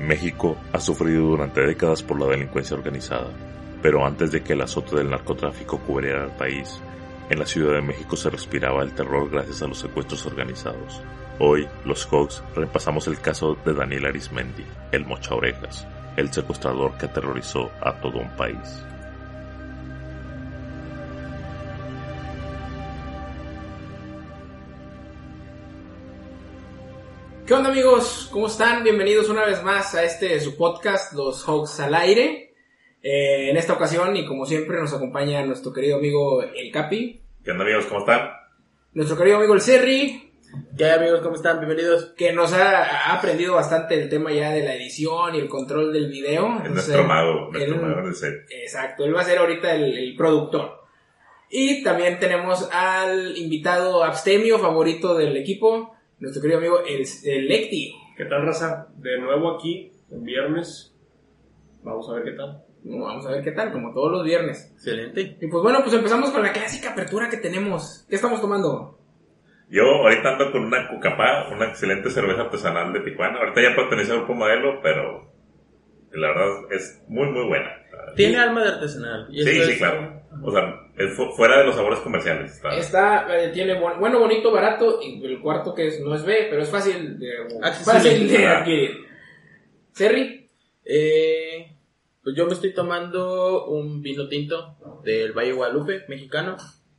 México ha sufrido durante décadas por la delincuencia organizada, pero antes de que el azote del narcotráfico cubriera el país, en la Ciudad de México se respiraba el terror gracias a los secuestros organizados. Hoy, los Cogs repasamos el caso de Daniel Arismendi, el Mocha Orejas, el secuestrador que aterrorizó a todo un país. ¿Qué onda amigos? ¿Cómo están? Bienvenidos una vez más a este su podcast, Los Hogs al Aire. Eh, en esta ocasión, y como siempre, nos acompaña nuestro querido amigo El Capi, ¿Qué onda amigos? ¿Cómo están? nuestro querido amigo El Serri, ¿Qué hay amigos? ¿Cómo están? Bienvenidos. que nos ha, ha aprendido bastante el tema ya de la edición y el control del video. Es Entonces, nuestro mago, nuestro él- mago de set. Exacto, él va a ser ahorita el, el productor. Y también tenemos al invitado abstemio favorito del equipo, nuestro querido amigo El, el Lecti. ¿Qué tal, raza? De nuevo aquí, en viernes. Vamos a ver qué tal. Vamos a ver qué tal, como todos los viernes. Excelente. Y pues bueno, pues empezamos con la clásica apertura que tenemos. ¿Qué estamos tomando? Yo ahorita ando con una Cucapá, una excelente cerveza artesanal de Tijuana. Ahorita ya pertenece al grupo modelo, pero la verdad es muy, muy buena. Tiene alma de artesanal. y Sí, sí, es- claro. O sea, es fu- fuera de los sabores comerciales. está. Está, eh, tiene bu- bueno, bonito, barato, y el cuarto que es, no es B, pero es fácil de, Accesible. fácil de adquirir. Serri, Eh, pues yo me estoy tomando un vino tinto del Valle Guadalupe, mexicano.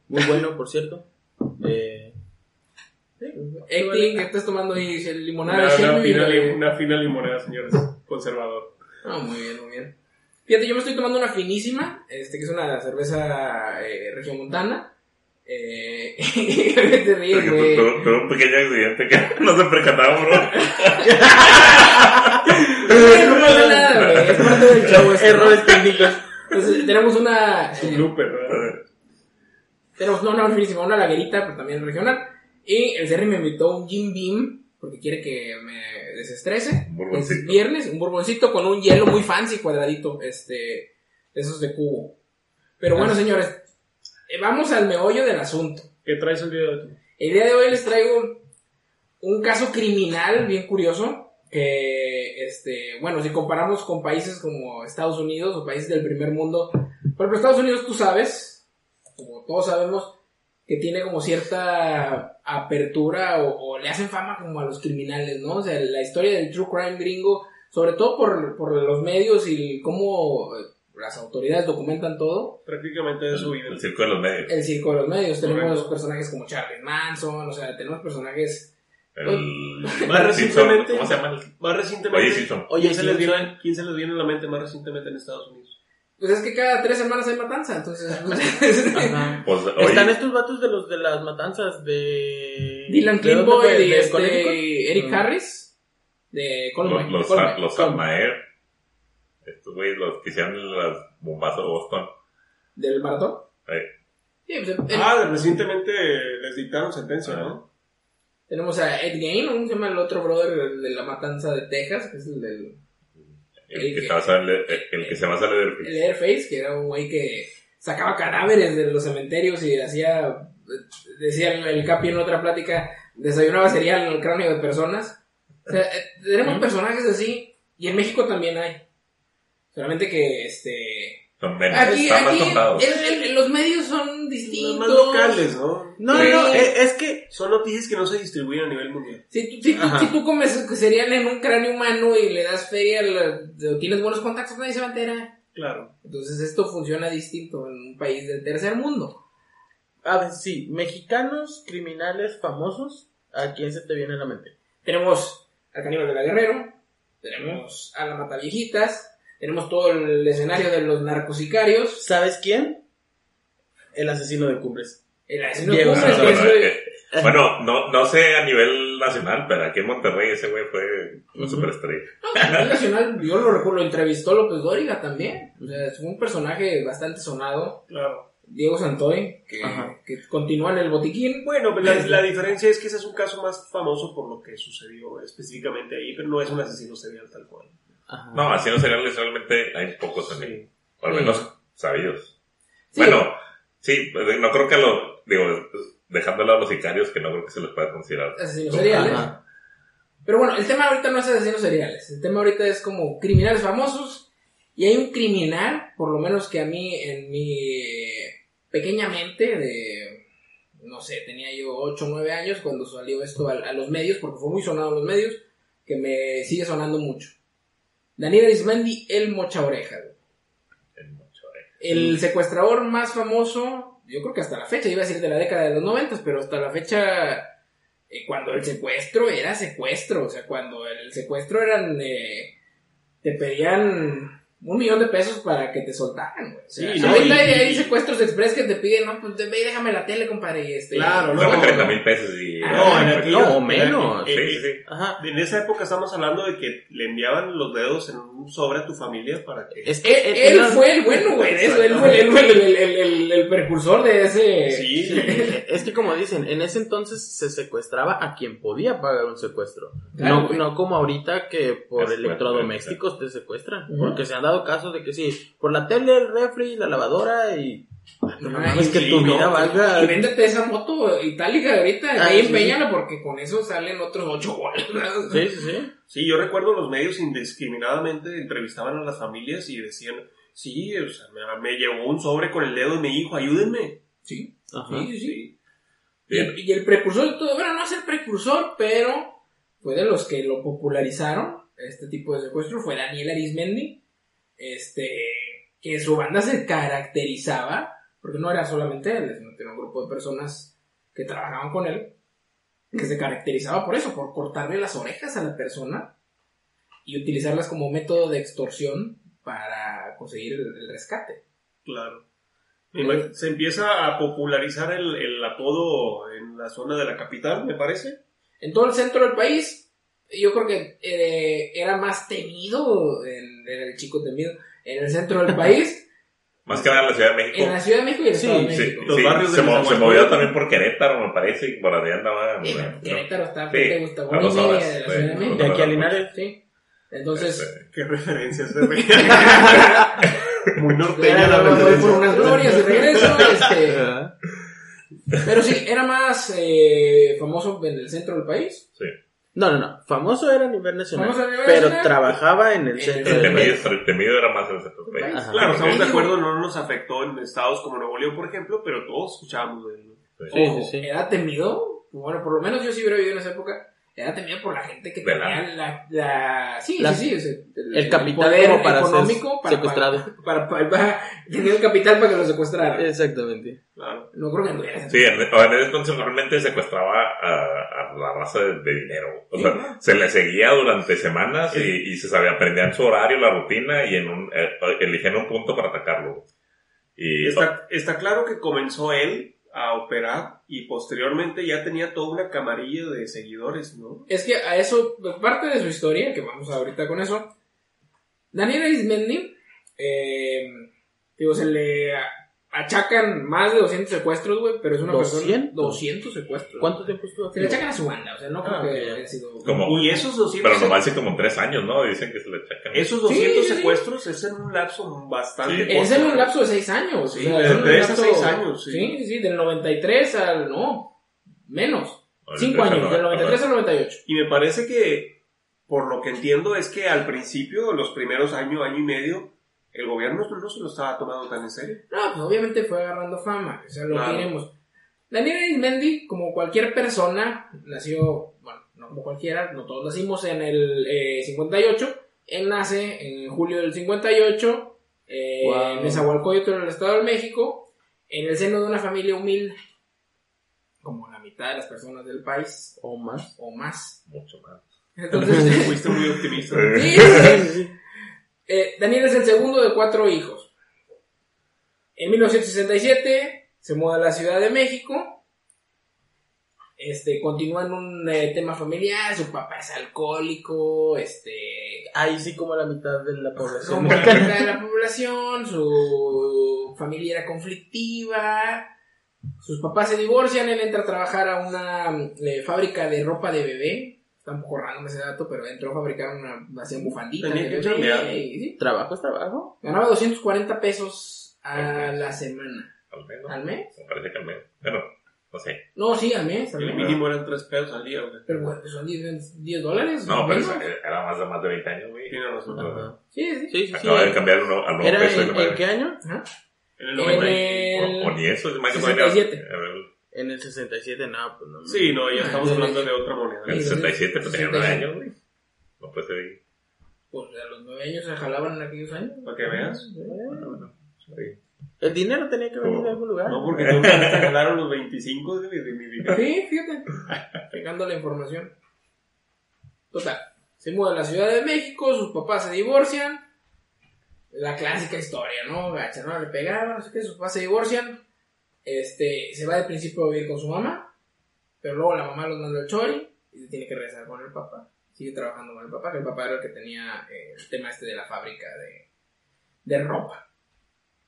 Muy bueno, por cierto. Eh, Ecti, ¿qué estás tomando ahí? ¿El Limonada Una, una fina, una fina limonada, señores. Conservador. Ah, muy bien, muy bien. Fíjate, yo me estoy tomando una finísima, este que es una cerveza eh, regiomontana. Eh, ¿qué te ríes, güey? tu- tu- tuve un pequeño accidente que no se percataba, bro. No pasa nada, güey, es parte del show. esto, ¿no? Errores técnicos. Entonces, tenemos una... Un blooper, ¿verdad? Tenemos no, una finísima, una laguerita, pero también regional. Y el Serri me invitó un Jim Beam, porque quiere que me desestrese. Es viernes, un borboncito con un hielo muy fancy, cuadradito, este, esos de cubo. Pero bueno, señores, eh, vamos al meollo del asunto. ¿Qué traes el día de hoy? El día de hoy les traigo un caso criminal bien curioso que, este, bueno, si comparamos con países como Estados Unidos o países del primer mundo, por ejemplo, Estados Unidos tú sabes, como todos sabemos, que tiene como cierta apertura o, o le hacen fama como a los criminales, ¿no? O sea, la historia del true crime gringo, sobre todo por, por los medios y cómo eh, las autoridades documentan todo, Prácticamente de su vida. El circo de los medios. el circo de los medios. Tenemos Correcto. personajes como Charlie Manson, o sea, tenemos personajes El... Más recientemente, ¿Cómo se llama? más recientemente, Oye, Simpson. Oye, ¿quién, se les Simpson. viene, ¿quién se les viene a la mente más recientemente en Estados Unidos? Pues es que cada tres semanas hay matanza, entonces. Ajá. Pues, oye, Están estos vatos de los de las matanzas de. Dylan ¿de dónde Klingboy fue? y ¿De este? Eric Mm. Harris de los, Columbine. los, los Almaer, estos güeyes, los que hicieron las bombazos de Boston. del maratón. Sí, pues, el- Ah, recientemente les dictaron sentencia, ¿no? tenemos a Ed Gain, ¿cómo se llama el otro brother de la matanza de Texas? Que es el del el, El que que- basa el, el que se basa en el el Airface, que era un güey que sacaba cadáveres de los cementerios y hacía, decía el, el Capi en otra plática, desayunaba cereal en el cráneo de personas. O sea, eh, tenemos personajes así y en México también hay. Solamente que este Son menos, Aquí, están más aquí contados. el- el- los medios son Los distintos. más locales, ¿no? No, Sí. no, no, es, es que. Son noticias que no se distribuyen a nivel mundial. Si, tú- si, si tú comes cereal en un cráneo humano y le das feria, la- o tienes buenos contactos, nadie se va a enterar. Claro. Entonces esto funciona distinto en un país del tercer mundo. A ver, sí, mexicanos criminales famosos, ¿a quién se te viene a la mente? Tenemos al caníbal de la Guerrero, tenemos a la Mataviejitas, tenemos todo el escenario de los narcosicarios, ¿Sabes quién? El asesino de Cumbres. el asesino de Cumbres, No, que no, es, eh, bueno, no, no sé a nivel nacional, pero aquí en Monterrey ese güey fue una Ujú. superestrella. A nivel nacional, yo lo recuerdo, lo entrevistó López Dóriga también. O sea, fue un personaje bastante sonado. Claro. Diego Santoy, que continúa en el botiquín. Bueno, pues la, la diferencia es que ese es un caso más famoso por lo que sucedió específicamente ahí, pero no es un asesino serial tal cual. Ajá. No, así no seriales realmente hay pocos en. Sí. O al Sí. menos sabidos. Sí. Bueno, sí, pues, no creo que lo, digo, dejando de lado los sicarios, que no creo que se les pueda considerar. Asesinos seriales. Ajá. Pero bueno, el tema ahorita no es asesinos seriales. El tema ahorita es como criminales famosos. Y hay un criminal, por lo menos que a mí, en mi pequeña mente, de. No sé, tenía yo 8 o 9 años cuando salió esto a, a los medios, porque fue muy sonado en los medios, que me sigue sonando mucho. Daniel Arismendi, el mocha oreja. güey. El mocho, eh. El secuestrador más famoso, yo creo que hasta la fecha, iba a decir de la década de los noventas, pero hasta la fecha, eh, cuando el secuestro era secuestro, o sea, cuando el secuestro eran, eh, te pedían un millón de pesos para que te soltaran, güey. O sea, Sí, no, ahorita y- hay, hay secuestros express que te piden, no, pues ve y déjame la tele, compadre, y este. Claro, no. Dame 30 mil pesos y... Ah, No, en aquello- no, en menos. aquel- Sí, sí, sí. Ajá. En esa época estamos hablando de que le enviaban los dedos en un sobre a tu familia para que... Es Él, que él era- fue el bueno, güey, eso, él fue, él fue el, el- el- el- el precursor de ese... Sí, Sí, es que como dicen, en ese entonces se secuestraba a quien podía pagar un secuestro. Claro, no, güey. no como ahorita que por Es electrodomésticos te secuestran. Ujú. Porque se han dado casos de que sí, por la tele, el refri, la lavadora y... No Ay, mames, que sí, tu no, vida valga... Y véndete esa moto itálica de ahorita, Ah, ahí sí, empeñala porque con eso salen otros ocho goles. ¿no? Sí, sí, sí. Sí, yo recuerdo los medios indiscriminadamente entrevistaban a las familias y decían, sí, o sea, me, me llegó un sobre con el dedo de mi hijo, ayúdenme. Sí, Ajá. sí, sí. Y el, y el precursor de todo, bueno, no es el precursor, pero fue de los que lo popularizaron, este tipo de secuestro, fue Daniel Arismendi, este, que su banda se caracterizaba, porque no era solamente él, sino que era un grupo de personas que trabajaban con él, que se caracterizaba por eso, por cortarle las orejas a la persona y utilizarlas como método de extorsión para conseguir el, el rescate. Claro. Se empieza a popularizar el, el apodo en la zona de la capital, me parece. En todo el centro del país, yo creo que eh, era más temido, en, era el chico temido, en el centro del país, Más que nada en la Ciudad de México. en la Ciudad de México y el Sí, Estado de Sí, México. Los sí, barrios de se, mo- se Nezahualcóyotl. movió también por Querétaro, me parece, y por allá andaba. Sí, bueno, Querétaro está, Sí, ¿qué te gusta? a Hora y dos media horas, de la sí, Ciudad de México. De aquí a Linares. Sí. Entonces, este, Qué referencias de Muy norteña la me voy por unas glorias y regreso. este, pero sí, era más eh, famoso en el centro del país. sí. No, no, no. Famoso era a nivel nacional. Famoso a nivel pero nacional. trabajaba en el En centro el Temido, país. temido era más en el centro del país. Ajá. Claro, estamos de acuerdo, no nos afectó en estados como Nuevo León, por ejemplo, pero todos escuchábamos de él. Sí, Ojo, sí, sí. Era temido, bueno, por lo menos yo sí hubiera vivido en esa época, era temido por la gente que tenía la, la, sí, La- sí, sí, o sea, el, el capital poder para económico para, secuestrado. Para, para, para- tenía el capital para que lo secuestraran. Exactamente. Claro. No creo que anduviera. Sí, en, o en ese entonces realmente secuestraba a, a la raza de, de dinero. O sea, se le seguía durante semanas y, y se sabía, aprendían su horario, la rutina y en un, eh, eligían un punto para atacarlo. Y Está, está claro que comenzó él a operar y posteriormente ya tenía toda una camarilla de seguidores, ¿no? Es que a eso, parte de su historia, que vamos ahorita con eso, Daniel Arismendi, eh, digo, se le achacan más de 200 secuestros, güey, pero es una persona... 200. 200 secuestros. ¿Cuánto tiempo estuvo Se le aquí? achacan a su banda, o sea, no creo Ah, que ok. haya sido... Como- Y esos 200, pero nomás hace como tres años, ¿no? Dicen que se le achacan. esos 200 Sí, sí, sí. secuestros es en un lapso bastante Sí. Es en un lapso de 6 años. Sí, o sea, de es un tres a lapso- seis años, sí. Sí, sí, del 93 al... No, menos. Ahorita 5 es el años, del 93 al 98. Y me parece que, por lo que entiendo, es que al principio, los primeros año, año y medio, el gobierno no se lo estaba tomando tan en serio. No, pues obviamente fue agarrando fama, o sea, lo Claro. que diremos. Daniel Arismendi, como cualquier persona, nació, bueno, no como cualquiera, no todos nacimos en el eh, 58, él nace en julio del 58, eh, Wow. en Nezahualcóyotl, en el Estado de México, en el seno de una familia humilde, como la mitad de las personas del país, O más. o más. Mucho más. Entonces, Fuiste muy optimista. sí, sí, sí. Eh, Daniel es el segundo de cuatro hijos. En 1967 se muda a la Ciudad de México. Este, continúa en un eh, tema familiar. Su papá es alcohólico. Este, Ahí sí como la mitad de la población. como la mitad de la población. Su familia era conflictiva. Sus papás se divorcian. Él entra a trabajar a una eh, fábrica de ropa de bebé. Está un poco raro ese dato, pero entró a fabricar una. Hacían bufanditas. Tenía que chambear. y- sí. ¿Trabajo es trabajo? Ganaba 240 pesos a la semana. Al menos. ¿Al mes? Me parece que al menos. Bueno, no sé. No, sí, al mes. al El mes. mínimo eran 3 pesos al día, güey. Pero bueno, son 10, 10 dólares. No, pero menos. esa- era más de más de 20 años, güey. Tiene razón. Ajá. Sí, sí. Sí, sí, sí. Acaba de cambiar al nuevo, al nuevo ¿Era peso. en, en qué año? Ajá. En el En 90. el- O, o ni eso, es más que 67. En el 67, no, pues no. Sí, no, ya estamos hablando de otra moneda. En el 67, pues tenía 9 67. años, güey. No puede ser. Pues a los 9 años se jalaban en aquellos años. Para que veas. Bueno, bueno. sí. El dinero tenía que venir de algún lugar. No, porque tú te ganaron los 25 de mi significado. Sí, fíjate. Pegando la información. Total. Se muda a la Ciudad de México, sus papás se divorcian. La clásica historia, ¿no? Gacha, ¿no? Le pegaron, no sé qué, sus papás se divorcian. Este, se va de principio a vivir con su mamá. Pero luego la mamá los manda al chori y se tiene que regresar con el papá. Sigue trabajando con el papá, que el papá era el que tenía eh, el tema este de la fábrica de, de ropa.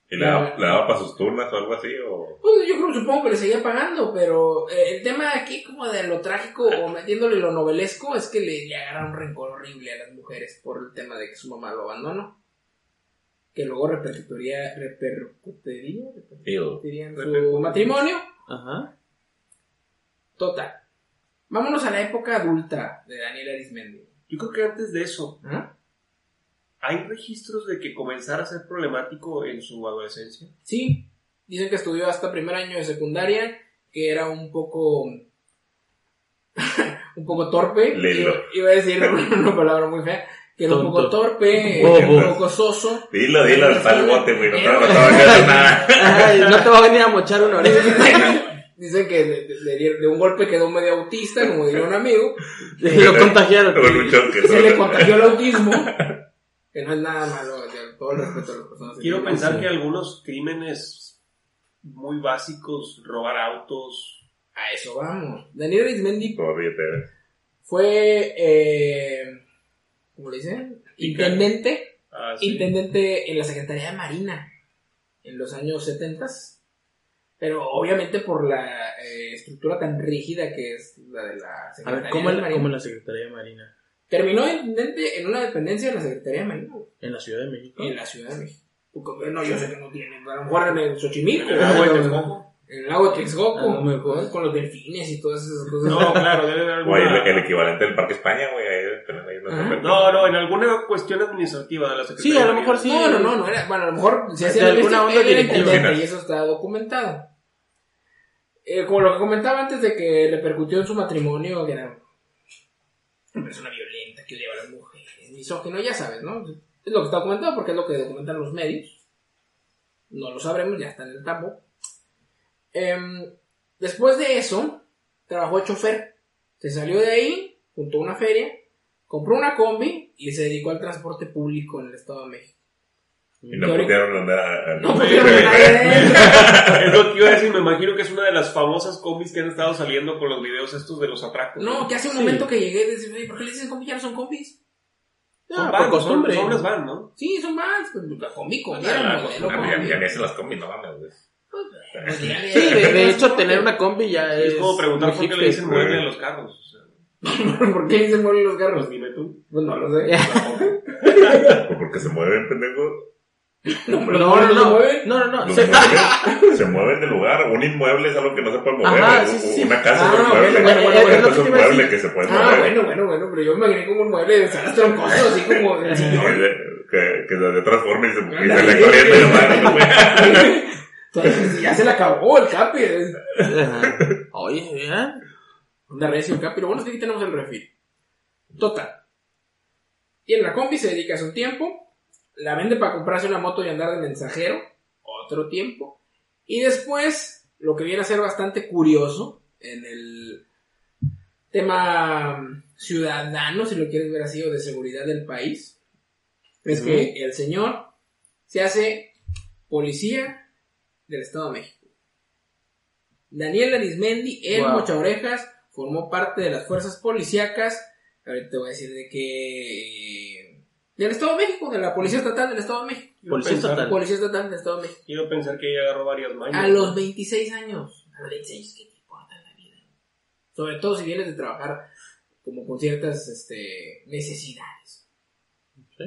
¿Y le daba, le daba para sus turnas o algo así? O... Pues yo creo, supongo que le seguía pagando, pero eh, el tema aquí como de lo trágico o metiéndole lo novelesco es que le, le agarra un rencor horrible a las mujeres por el tema de que su mamá lo abandonó. Que luego repercutiría, repercutiría, repercutiría en su matrimonio. Ajá. Total. Vámonos a la época adulta de Daniel Arismendi. Yo creo que antes de eso, ¿Ah? ¿hay registros de que comenzara a ser problemático en su adolescencia? Sí, dicen que estudió hasta primer año de secundaria, que era un poco... un poco torpe. Iba a decir una palabra muy fea. Que era un poco torpe, un poco soso. Dilo, dilo, está el bote, güey. No te va a nada. Ay, no te va a venir a mochar una oreja. Dicen que de, de- de- de un golpe quedó medio autista, como diría un amigo. Lo contagiaron. Con un choque. Se le contagió el autismo. Que no es nada malo, todo el respeto a las personas. Quiero pensar que algunos crímenes muy básicos, robar autos, A eso vamos. Daniel Arismendi fue, eh, ¿cómo le dicen? Intendente, ah, sí. intendente en la Secretaría de Marina en los años 70. Pero obviamente por la eh, estructura tan rígida que es la de la A Secretaría ver, ¿cómo, de la, Marina. cómo la Secretaría de Marina? Terminó de intendente en una dependencia de la Secretaría de Marina ¿En la Ciudad de México? en la Ciudad de México. No, yo sé que no tiene. A lo mejor en Xochimilco, el en el lago de Texcoco, A lo mejor. con los delfines y todas esas cosas. No, claro, debe haber Güey, el, alguna... el equivalente del Parque España, güey. Ahí. No, no, en alguna cuestión administrativa de la Secretaría. Sí, a lo mejor sí. No, no, no, no era. Bueno, a lo mejor se hacía alguna onda directiva. intendente y eso está documentado. Eh, como lo que comentaba antes de que repercutió en su matrimonio, que era una persona violenta, que odiaba a las mujeres, misógino, ya sabes, ¿no? Es lo que está documentado porque es lo que documentan los medios. No lo sabremos, ya está en el tambo. Em, después de eso, trabajó de chofer. Se salió de ahí, juntó una feria, compró una combi y se dedicó al transporte público en el Estado de México. Y no pudieron andar a- a- No pudieron. Es lo que iba a decir, me imagino que es una de las famosas combis que han estado saliendo con los videos estos de los atracos. No, que hace un Sí. momento que llegué y decía, "Oye, ¿por qué le dicen combi? Ya no son combis. Ah, Son por vans, costumbre. Son, son las van, ¿no? Sí, son más. Pues, la combi, combi, Ah, era el modelo ya- combi. Ya ni hacen las combis, no mames. Pues, Sí, de, de hecho, tener una combi ya es. Es como preguntar por qué le dicen mueble a los carros. O sea, ¿Por qué le dicen mueven los carros? dime tú. Pues no lo sé. O porque se mueven, pendejo. No, No, no, se no. mueven. No, no, no. Se- muebles se mueven de lugar. Un inmueble es algo que no se puede mover. Ajá, sí, sí. Una casa Ah, es un mueble. bueno, bueno, bueno, es un a mueble decir. que se puede Ah, mover. bueno, bueno, bueno, pero yo me imaginé como un mueble de salas troncoso, así como del No, que, que se transforme y se, y se le corriente la mano, güey. Entonces, ya se le acabó el capi. Ajá. Oye, ¿eh? Anda recio el capi. Lo bueno es que aquí tenemos el refil. Total. Y en la combi se dedica un tiempo. La vende para comprarse una moto y andar de mensajero. Otro tiempo. Y después, lo que viene a ser bastante curioso en el tema mm, ciudadano, si lo quieres ver así, o de seguridad del país, es que el señor se hace policía del Estado de México. Daniel Arismendi, el Wow. Mocha Orejas, formó parte de las fuerzas policíacas. Ahorita te voy a decir de que. Del Estado de México, de la Policía Estatal del Estado de México. Policía estatal. Policía Estatal del Estado de México. Quiero pensar que ella agarró varias mañas. A los 26 años. A los 26, ¿qué te importa en la vida? Sobre todo si vienes de trabajar como con ciertas este, necesidades. Sí,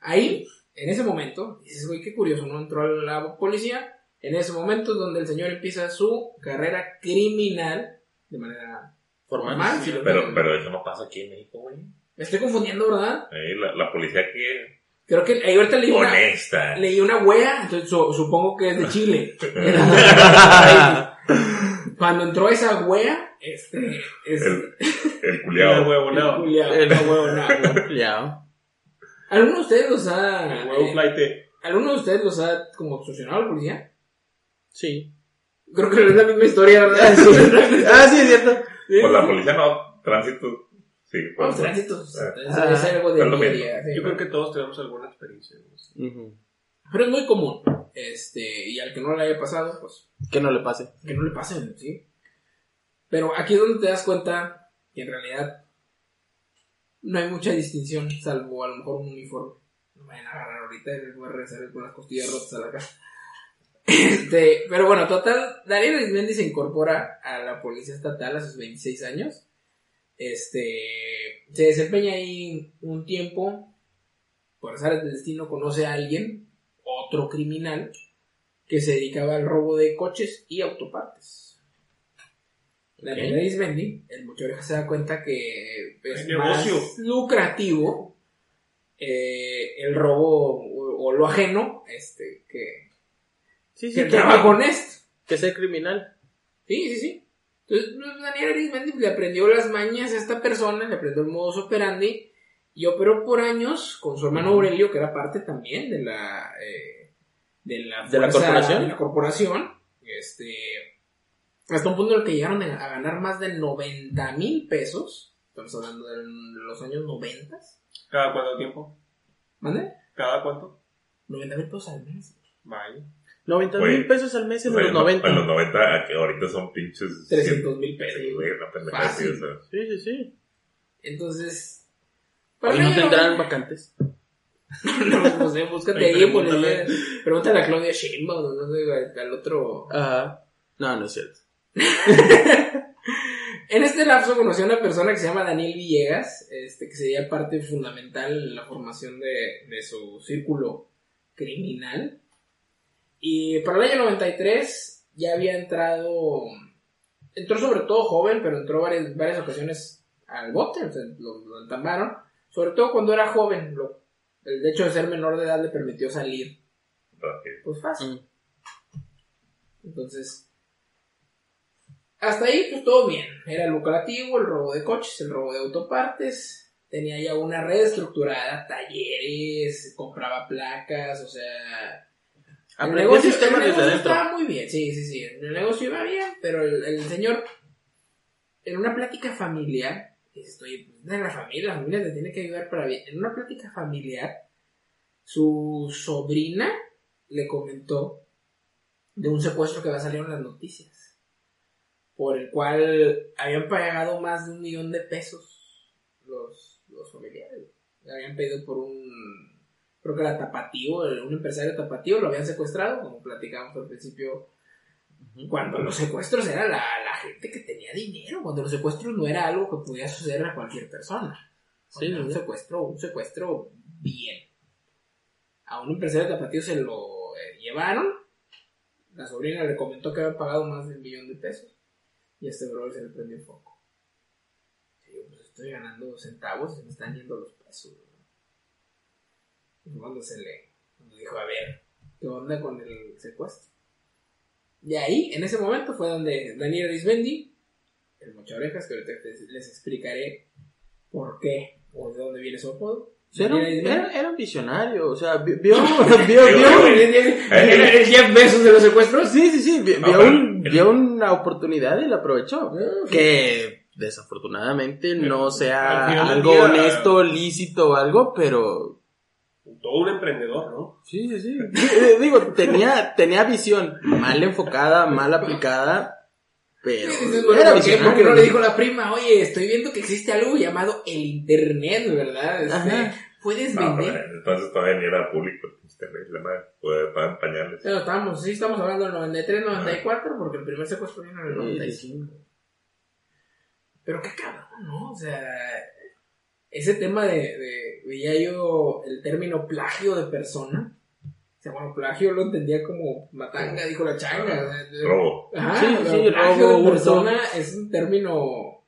Ahí, en ese momento, dices, güey, qué curioso, ¿no? Entró a la policía, En ese momento es donde el señor empieza su carrera criminal de manera Formal. formal. si lo Pero, pero eso no pasa aquí en México, güey. Me estoy confundiendo, ¿verdad? Ahí la, la policía que Creo que ahí ahorita leí una, honesta. leí una wea, entonces su- supongo que es de Chile. Cuando entró esa wea, este, es, El, el culiao. huevo, no. Julián, El no, huevo, no. Ampliado. ¿Alguno de ustedes los ha, El huevo eh, flight. alguno de ustedes los ha como extorsionado la policía? Sí. Creo que es la misma historia, ¿verdad? Ah, sí, es cierto. Pues la policía no, tránsito. Sí, pues. Los tránsitos, Ah. es, es algo de día. Yo creo que todos tenemos alguna experiencia. ¿no? Pero es muy común. Este, y al que no le haya pasado, pues Que no le pase. que no le pasen, ¿sí? Pero aquí es donde te das cuenta que en realidad no hay mucha distinción, salvo a lo mejor un uniforme. No me vayan a agarrar ahorita y les voy a regresar con las costillas rotas a la casa. Este, pero bueno, total, Daniel Arismendi se incorpora a la policía estatal a sus 26 años. Este, se desempeña ahí un tiempo, por azares del destino conoce a alguien, otro criminal, que se dedicaba al robo de coches y autopartes. Daniel Ok. Arismendi, el oreja se da cuenta que es más lucrativo eh, el robo o, o lo ajeno este, que, Sí, que sí, el que, trabajo honesto. que ser criminal. Sí, sí, sí. Entonces, pues, Daniel Arismendi le aprendió las mañas a esta persona, le aprendió el modus operandi y operó por años con su hermano Aurelio, que era parte también de la eh, de la, ¿De la corporación? de la corporación. Este, hasta un punto en el que llegaron a a ganar más de 90 mil pesos. Estamos hablando de los años 90. ¿Cada cuánto tiempo? ¿Mande? ¿Cada cuánto? 90 mil pesos al mes. Vaya. 90 Güey. mil pesos al mes en los no, 90. En los 90, a que ahorita son pinches. 300 mil pesos. Sí, güey, una pendejada así, Fácil. o sea. Sí, sí, sí. Entonces. Hoy el no tendrán vacantes. No, no sé, búscate Ahí pues, pregúntale. pregúntale a Claudia Sheinbaum, no sé, al- al otro. Ajá. No, no es cierto. En este lapso conocí a una persona que se llama Daniel Villegas, este, que sería parte fundamental en la formación de, de su círculo criminal. Y para el año 93 ya había entrado, entró sobre todo joven, pero entró varias, varias ocasiones al bote, o sea, lo, lo entambaron, sobre todo cuando era joven. Lo- el hecho de ser menor de edad le permitió salir, rápido. pues fácil. Mm. Entonces, hasta ahí pues todo bien. Era lucrativo el robo de coches, el robo de autopartes. Tenía ya una red estructurada, talleres, compraba placas, o sea... el negocio, sistema el desde negocio adentro. estaba muy bien, sí, sí, sí. El negocio iba bien, pero el, el señor, en una plática familiar, estoy de la familia, la familia te tiene que ayudar para bien. En una plática familiar, su sobrina le comentó de un secuestro que va a salir en las noticias, por el cual habían pagado más de un millón de pesos los, los familiares. Le habían pedido por un, creo que era tapatío, un empresario tapatío, lo habían secuestrado, como platicamos al principio, cuando los secuestros era la, la gente que tenía dinero, cuando los secuestros no era algo que podía suceder a cualquier persona. Sí, Era un secuestro, un secuestro bien. A un empresario tapatío se lo eh, llevaron. La sobrina le comentó que había pagado más de un millón de pesos. Y a este brother se le prendió foco. Y yo, pues estoy ganando centavos y me están yendo los pesos. Cuando se le cuando dijo, a ver, ¿qué onda con el secuestro? Y ahí, en ese momento, fue donde Daniel Arismendi, el mocha orejas, que ahorita les- explicaré por qué o de dónde viene su apodo. Era, era, era un visionario, o sea, vi- vio, vio, vio, ¿El el Jeff Bezos de los secuestros? sí, sí, sí, No, vio, pero un- el- vio una oportunidad y la aprovechó. Ah, Que desafortunadamente no sea algo día- honesto, lícito o algo, pero Todo un emprendedor, ¿no? sí, sí, sí. Eh, Digo, tenía, tenía visión mal enfocada, mal aplicada, pero bueno, era ¿por qué? visionario. Porque no le dijo la prima, oye, estoy viendo que existe algo llamado el internet, ¿verdad? Este. Puedes No, vender. pero entonces todavía ni era público. Internet, la madre. Estaban pañales. Pero estamos, sí, estamos hablando del 93, 94, porque el primer secuestro vino en el Sí, 95. Pero qué cabrón, ¿no? O sea, ese tema de, de, veía yo el término plagio de persona, O sea, bueno, plagio lo entendía como matanga, dijo la changa. o sea, Robo. Ajá, Sí, sí, plagio robo, de persona es un término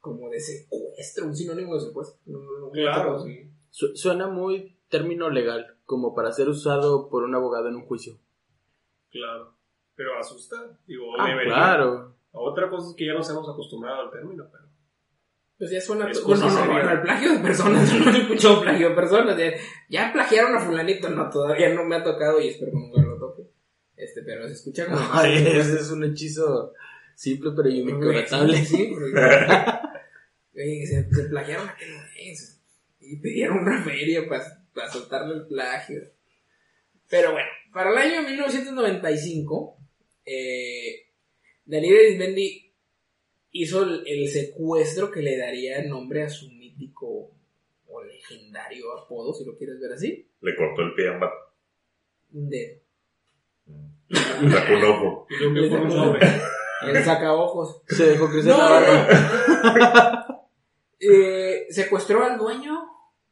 como de secuestro, un sinónimo de secuestro. No, Claro. no, sí. Su- suena muy término legal, como para ser usado por un abogado en un juicio. Claro. Pero asusta. Digo, Ah, debería. claro. Otra cosa es que ya nos hemos acostumbrado al término, pero. Pues ya suena Es bueno, no, el plagio de personas, no he escuchado plagio de personas. Ya, ya plagiaron a fulanito, no, todavía no me ha tocado y espero que nunca lo toque. Este, pero se escucha como... Ay, ese es un hechizo simple pero inquebrantable. Sí, Oye, que se, se plagiaron a aquel güey, se- y pidieron una feria para soltarle el plagio. Pero bueno, para el año 1995, eh, Daniel Arismendi hizo el, el secuestro que le daría nombre a su mítico o legendario apodo, si lo quieres ver así, Le cortó el pie a Matt. un dedo. Sacó un ojo. Que fue un sobre. El saca ojos. Se dejó crecer No, la barba. Eh, secuestró al dueño,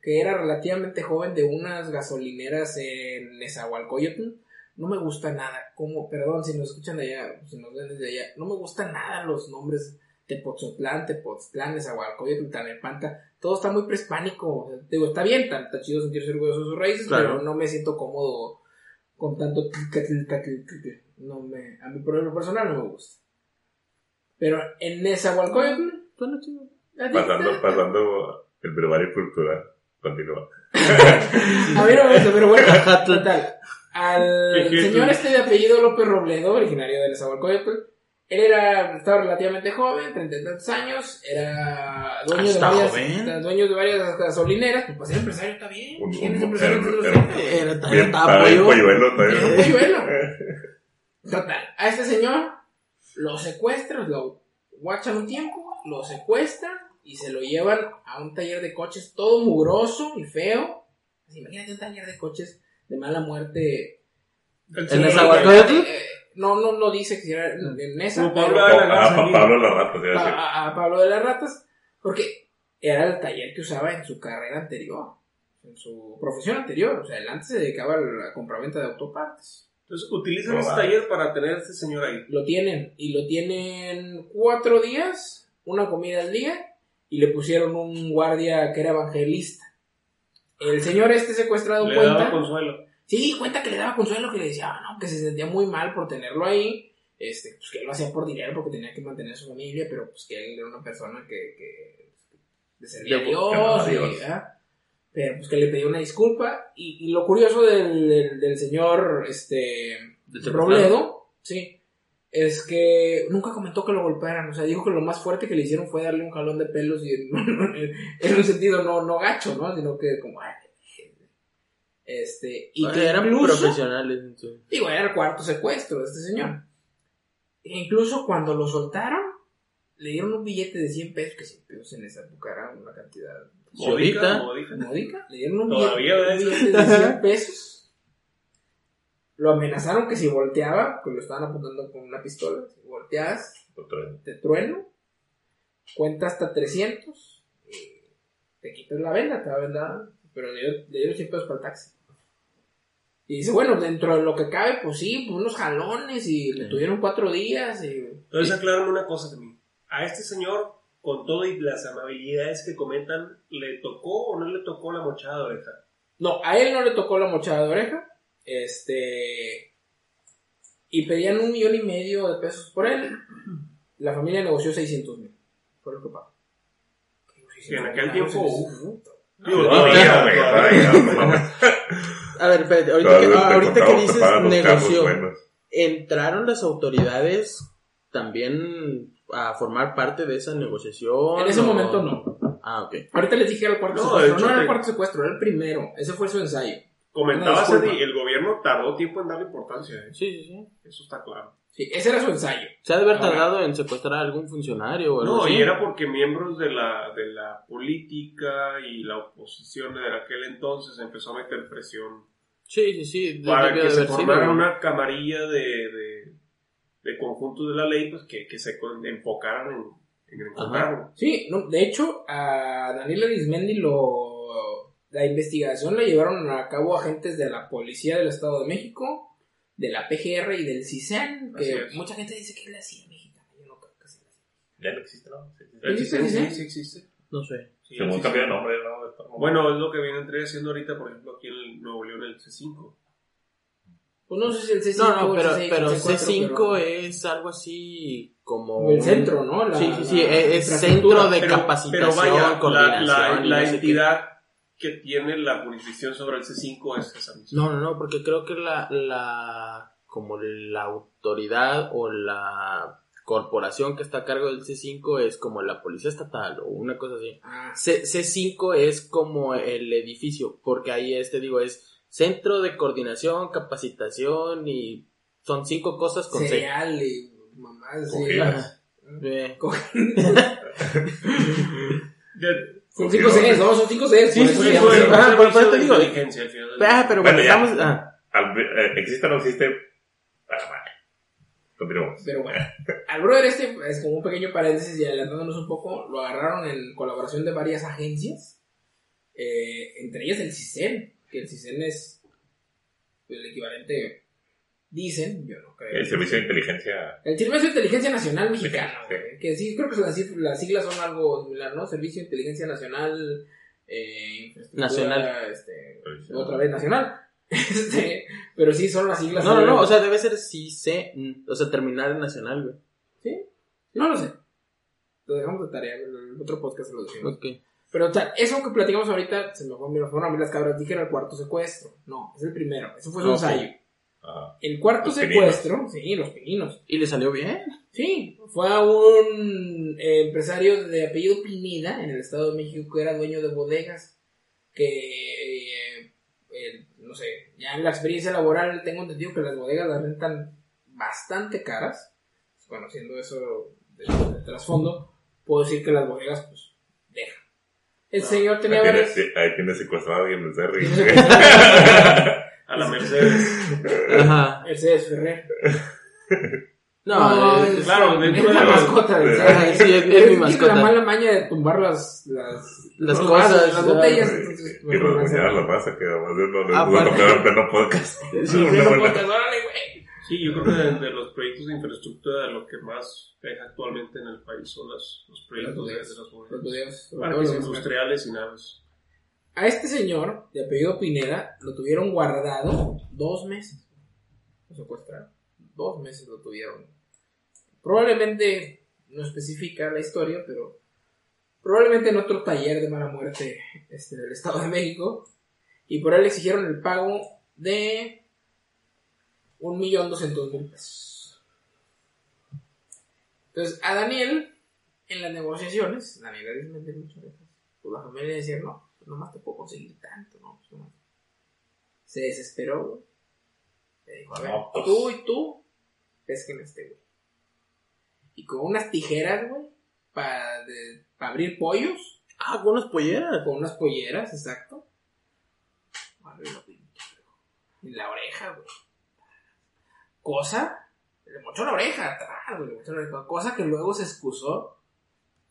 que era relativamente joven, de unas gasolineras en Nezahualcóyotl. No me gusta nada, como, perdón si nos escuchan de allá, si nos ven desde allá, no me gustan nada los nombres Tepoztlán, Tepoztlán, Nezahualcóyotl, Tlalnepantla, todo está muy prehispánico. Digo, está bien, está, está chido sentirse orgulloso de sus raíces, Claro. pero no me siento cómodo con tanto no me, a por lo personal no me gusta. Pero en Nezahualcóyotl, Suena chido. Pasando, pasando el brevario cultural. Continúa. A mí no me gusta, pero bueno, total. Al señor este de apellido López Robledo, originario de Nezahualcóyotl, él era, estaba relativamente joven, treinta y tantos años, era dueño de, ¿Está varias, dueño de varias gasolineras, pues para ser empresario está bien. Un- ¿Quién es un- empresario era- era- 30? Era Bien, también estaba polluelo. Total, a este señor lo secuestran, lo guachan un tiempo, lo secuestran y se lo llevan a un taller de coches todo mugroso y feo. Así, imagínate un taller de coches de mala muerte. El ¿En Nezahualcóyotl? Eh, no, no, no dice que era en esa, pero Pablo Pa- de la Garza, pa- sí. Pablo la rata, te iba a a, decir. a- a Pablo de las Ratas, porque era el taller que usaba en su carrera anterior, en su profesión anterior. O sea, él antes se dedicaba a la compraventa de autopartes. Entonces utilizan ese taller para tener a este señor ahí. Lo tienen, y lo tienen cuatro días, una comida al día, y le pusieron un guardia que era evangelista. El señor este secuestrado Le cuenta. daba consuelo. Sí, cuenta que le daba consuelo, que le decía, ah, no, que se sentía muy mal por tenerlo ahí, este, pues que él lo hacía por dinero porque tenía que mantener a su familia, pero pues que él era una persona que, que le servía a Dios, pero pues que le pedía una disculpa, y, y lo curioso del, del, del señor, este. Robledo, sí, es que nunca comentó que lo golpearan, o sea, dijo que lo más fuerte que le hicieron fue darle un jalón de pelos y en, en un sentido no, no gacho, ¿no? Sino que como, ay, este, y que Eran incluso, profesionales. en su- digo, era el cuarto secuestro de este señor. E incluso cuando lo soltaron, le dieron un billete de 100 pesos, que 100 pesos en esa época era una cantidad. Módica, módica. le dieron un Todavía, billete, un ¿ves? billete de 100 pesos. Lo amenazaron que si volteaba, que lo estaban apuntando con una pistola, si volteas, te trueno, cuenta hasta 300, y te quitas la venda, te va vendada, pero le dio- le dieron 100 pesos para el taxi. Y dice, bueno, dentro de lo que cabe, pues sí, pues unos jalones y le tuvieron cuatro días. Y... Entonces aclárame una cosa también. A este señor, con todo y las amabilidades que comentan, ¿le tocó o no le tocó la mochada de oreja? No, a él no le tocó la mochada de oreja. Este. Y pedían un millón y medio de pesos por él. La familia negoció 600 mil. Fue lo que pagó. En aquel tiempo, A ver, espérate, ahorita, que, ah, ahorita dices buenos. ¿entraron las autoridades también a formar parte de esa negociación? En ese o- momento no. Ah, ok. Ahorita les dije que era el cuarto No, secuestro. hecho, No era el cuarto secuestro, era el primero. Ese fue su ensayo. Comentabas. Eddie, el gobierno tardó tiempo en darle importancia. ¿eh? Sí, sí, sí. Eso está claro. Sí, ese era su ensayo. Se ha de haber Ahora- tardado en secuestrar a algún funcionario o algo No, así. y era porque miembros de la, de la política y la oposición de aquel entonces empezó a meter presión Sí, sí, sí. de- para que se formara una camarilla de, de, de conjuntos de la ley pues que, que se enfocaran en, en encontrarlo. Sí, no, de hecho, a Daniel Arismendi lo, la investigación la llevaron a cabo agentes de la Policía del Estado de México, de la PGR y del CISEN, que mucha gente dice que es la CIA mexicana. Yo no creo que sea la CIA. Ya no existe, ¿no? Sí, sí, sí. ¿El ¿Sí, CISEN? sí, Sí, sí? sí existe. No sé. Sí, Se el me CISEN. cambió de nombre, ¿no? Bueno, es lo que viene entre haciendo ahorita, por ejemplo, aquí en el Nuevo León, el C5. Pues no sé si el C5 No, no, o el pero, C6, pero el C4, C5 pero- es algo así como... el centro, ¿no? La- sí, sí, sí, la es, centro de Pero, capacitación, pero vaya, la, coordinación. la, la entidad que tiene la jurisdicción sobre el C5 es esa misma. No, no, no, porque creo que la, la, como la autoridad o la corporación que está a cargo del C5 es como la policía estatal o una cosa así. Ah, C, C5 es como el edificio, porque ahí este digo es centro de coordinación, capacitación y son cinco cosas con C. cereal y mamás. Eh, Son cinco Cs, no, son cinco Cs. Sí, por sí, eso. Ajá, por- eso de digo. ah, pero Bueno, bueno, ya. estamos... ah, Al- eh, ¿Existe o no existe? Ah. Continuamos. Pero bueno, al brother este, es como un pequeño paréntesis y adelantándonos un poco, lo agarraron en colaboración de varias agencias, eh, entre ellas el CISEN, que el CISEN es el equivalente, dicen, yo no creo. El Servicio de Inteligencia. El Servicio de Inteligencia Nacional Mexicano, Sí. que sí, creo que las, siglas son algo similar, ¿no? Servicio de Inteligencia Nacional, eh, infraestructura, Nacional. Este, otra vez nacional. Este, pero sí, son las siglas. No, no, no, o sea, debe ser sí C, mm, o sea, terminar en nacional, güey. ¿Sí? No lo sé. Lo dejamos de tarea, el otro podcast lo decimos. Ok. Pero, o sea, eso que platicamos ahorita, se me fue- me fueron a mí las cabras, dije era el cuarto secuestro. No, es el primero. Eso fue su Ok. ensayo. Ah, El cuarto secuestro, sí, los pininos. ¿Y le salió bien? Sí, fue a un eh, empresario de apellido Pineda en el Estado de México que era dueño de bodegas. Que, eh, eh, no sé, ya en la experiencia laboral tengo entendido que las bodegas las rentan bastante caras. Bueno, siendo eso de, de trasfondo, puedo decir que las bodegas, pues, dejan. El señor tenía ahí, varias. tiene, ahí tiene secuestrado a alguien el Cerri. A la Mercedes. Ajá. Mercedes Ferrer. No, es, es- claro, es dentro la de- mascota Cerri. sí, es- es mi Tiene mascota. la mala maña de tumbar las, las, Las los cosas, las ah, botellas. Y nos no mañana la pasa que además de uno Ah, bueno. tocaron en pleno podcast. Sí, No podcast, órale, güey. Sí, yo creo que de, de los proyectos de infraestructura, lo que más deja actualmente en el país son las- los proyectos de, de las Los bodegas. Parques los- industriales y naves. A este señor, de apellido Pineda, lo tuvieron guardado dos meses. Lo secuestraron. Dos meses lo tuvieron. Probablemente no especifica la historia, pero probablemente en otro taller de mala muerte este, del Estado de México. Y por él le exigieron el pago de un millón doscientos mil pesos. Entonces, a Daniel, en las negociaciones, Daniel Arismendi muchas veces, pues la familia decía, no, pues nomás te puedo conseguir tanto, ¿no? Pues nomás. Se desesperó, güey. Le dijo, a ver, No, pues. tú y tú, pesquen a este, güey. Y con unas tijeras, güey, para abrir pollos, Ah, con unas polleras. con unas polleras, exacto. En la oreja, güey. Cosa, le mochó la oreja atrás, güey, le mochó la oreja. Cosa que luego se excusó.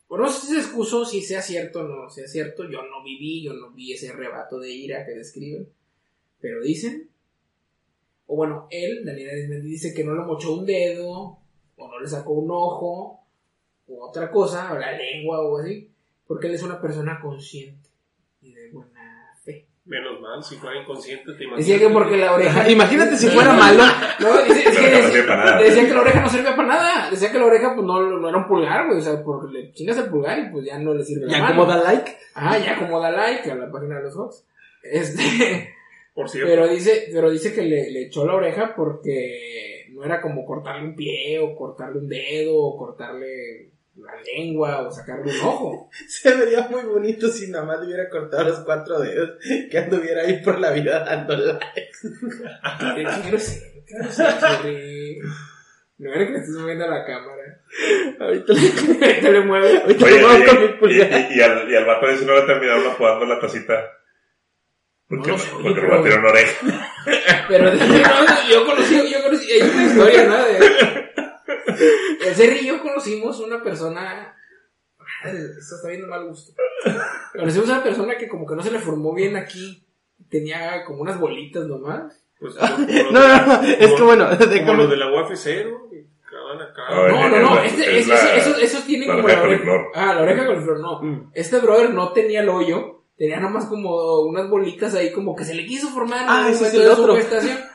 Bueno, no sé si se excusó, si sea cierto o no sea cierto. Yo no viví, yo no vi ese arrebato de ira que describen. Pero dicen, o bueno, él, Daniel Arismendi, dice que no le mochó un dedo, o no le sacó un ojo, o otra cosa, o la lengua o así, porque él es una persona consciente y de buena fe. Menos mal, si fuera inconsciente, te imaginas. Decía que porque la oreja. Imagínate si fuera malo. No, es que decía, sirve para nada. decía que la oreja no servía para nada. Decía que la oreja pues no, no era un pulgar, güey. O sea, porque le chingas el pulgar y pues ya no le sirve la Ya mano. como da like. Ah, ya como da like a la página de los Fox. Este, Por cierto, pero dice, pero dice que le, le echó la oreja porque no era como cortarle un pie o cortarle un dedo o cortarle la lengua o sacarle un ojo. Se vería muy bonito si nada más le hubiera cortado los cuatro dedos. Que anduviera ahí por la vida dando like. ¿Qué quiero ser? ¿Qué quiero ser? No era que le estés moviendo a la cámara. Ahorita le, le mueve. ahorita Oye, le muevo oye, con mi y, pulgar. y, y al, y al vato ese no le terminaron apodando la tacita. Porque, No, porque batieron una oreja. Pero no, yo conocí, yo conocí, hay una historia, ¿no? De, el Cerri y yo conocimos una persona, madre, esto está viendo mal gusto. Conocemos a una persona que como que no se le formó bien aquí. Tenía como unas bolitas nomás. Pues, como- como No, no, de- no, es que bueno, Como déjame. los de la acá. A ver, No, no, no, es- este, es es- la- eso, eso tiene la como oreja la con oreja. flor. Ah, la oreja con flor, no. Mm. Este brother no tenía el hoyo, tenía nomás como unas bolitas ahí como que se le quiso formar Ah, en es momento el de su otro.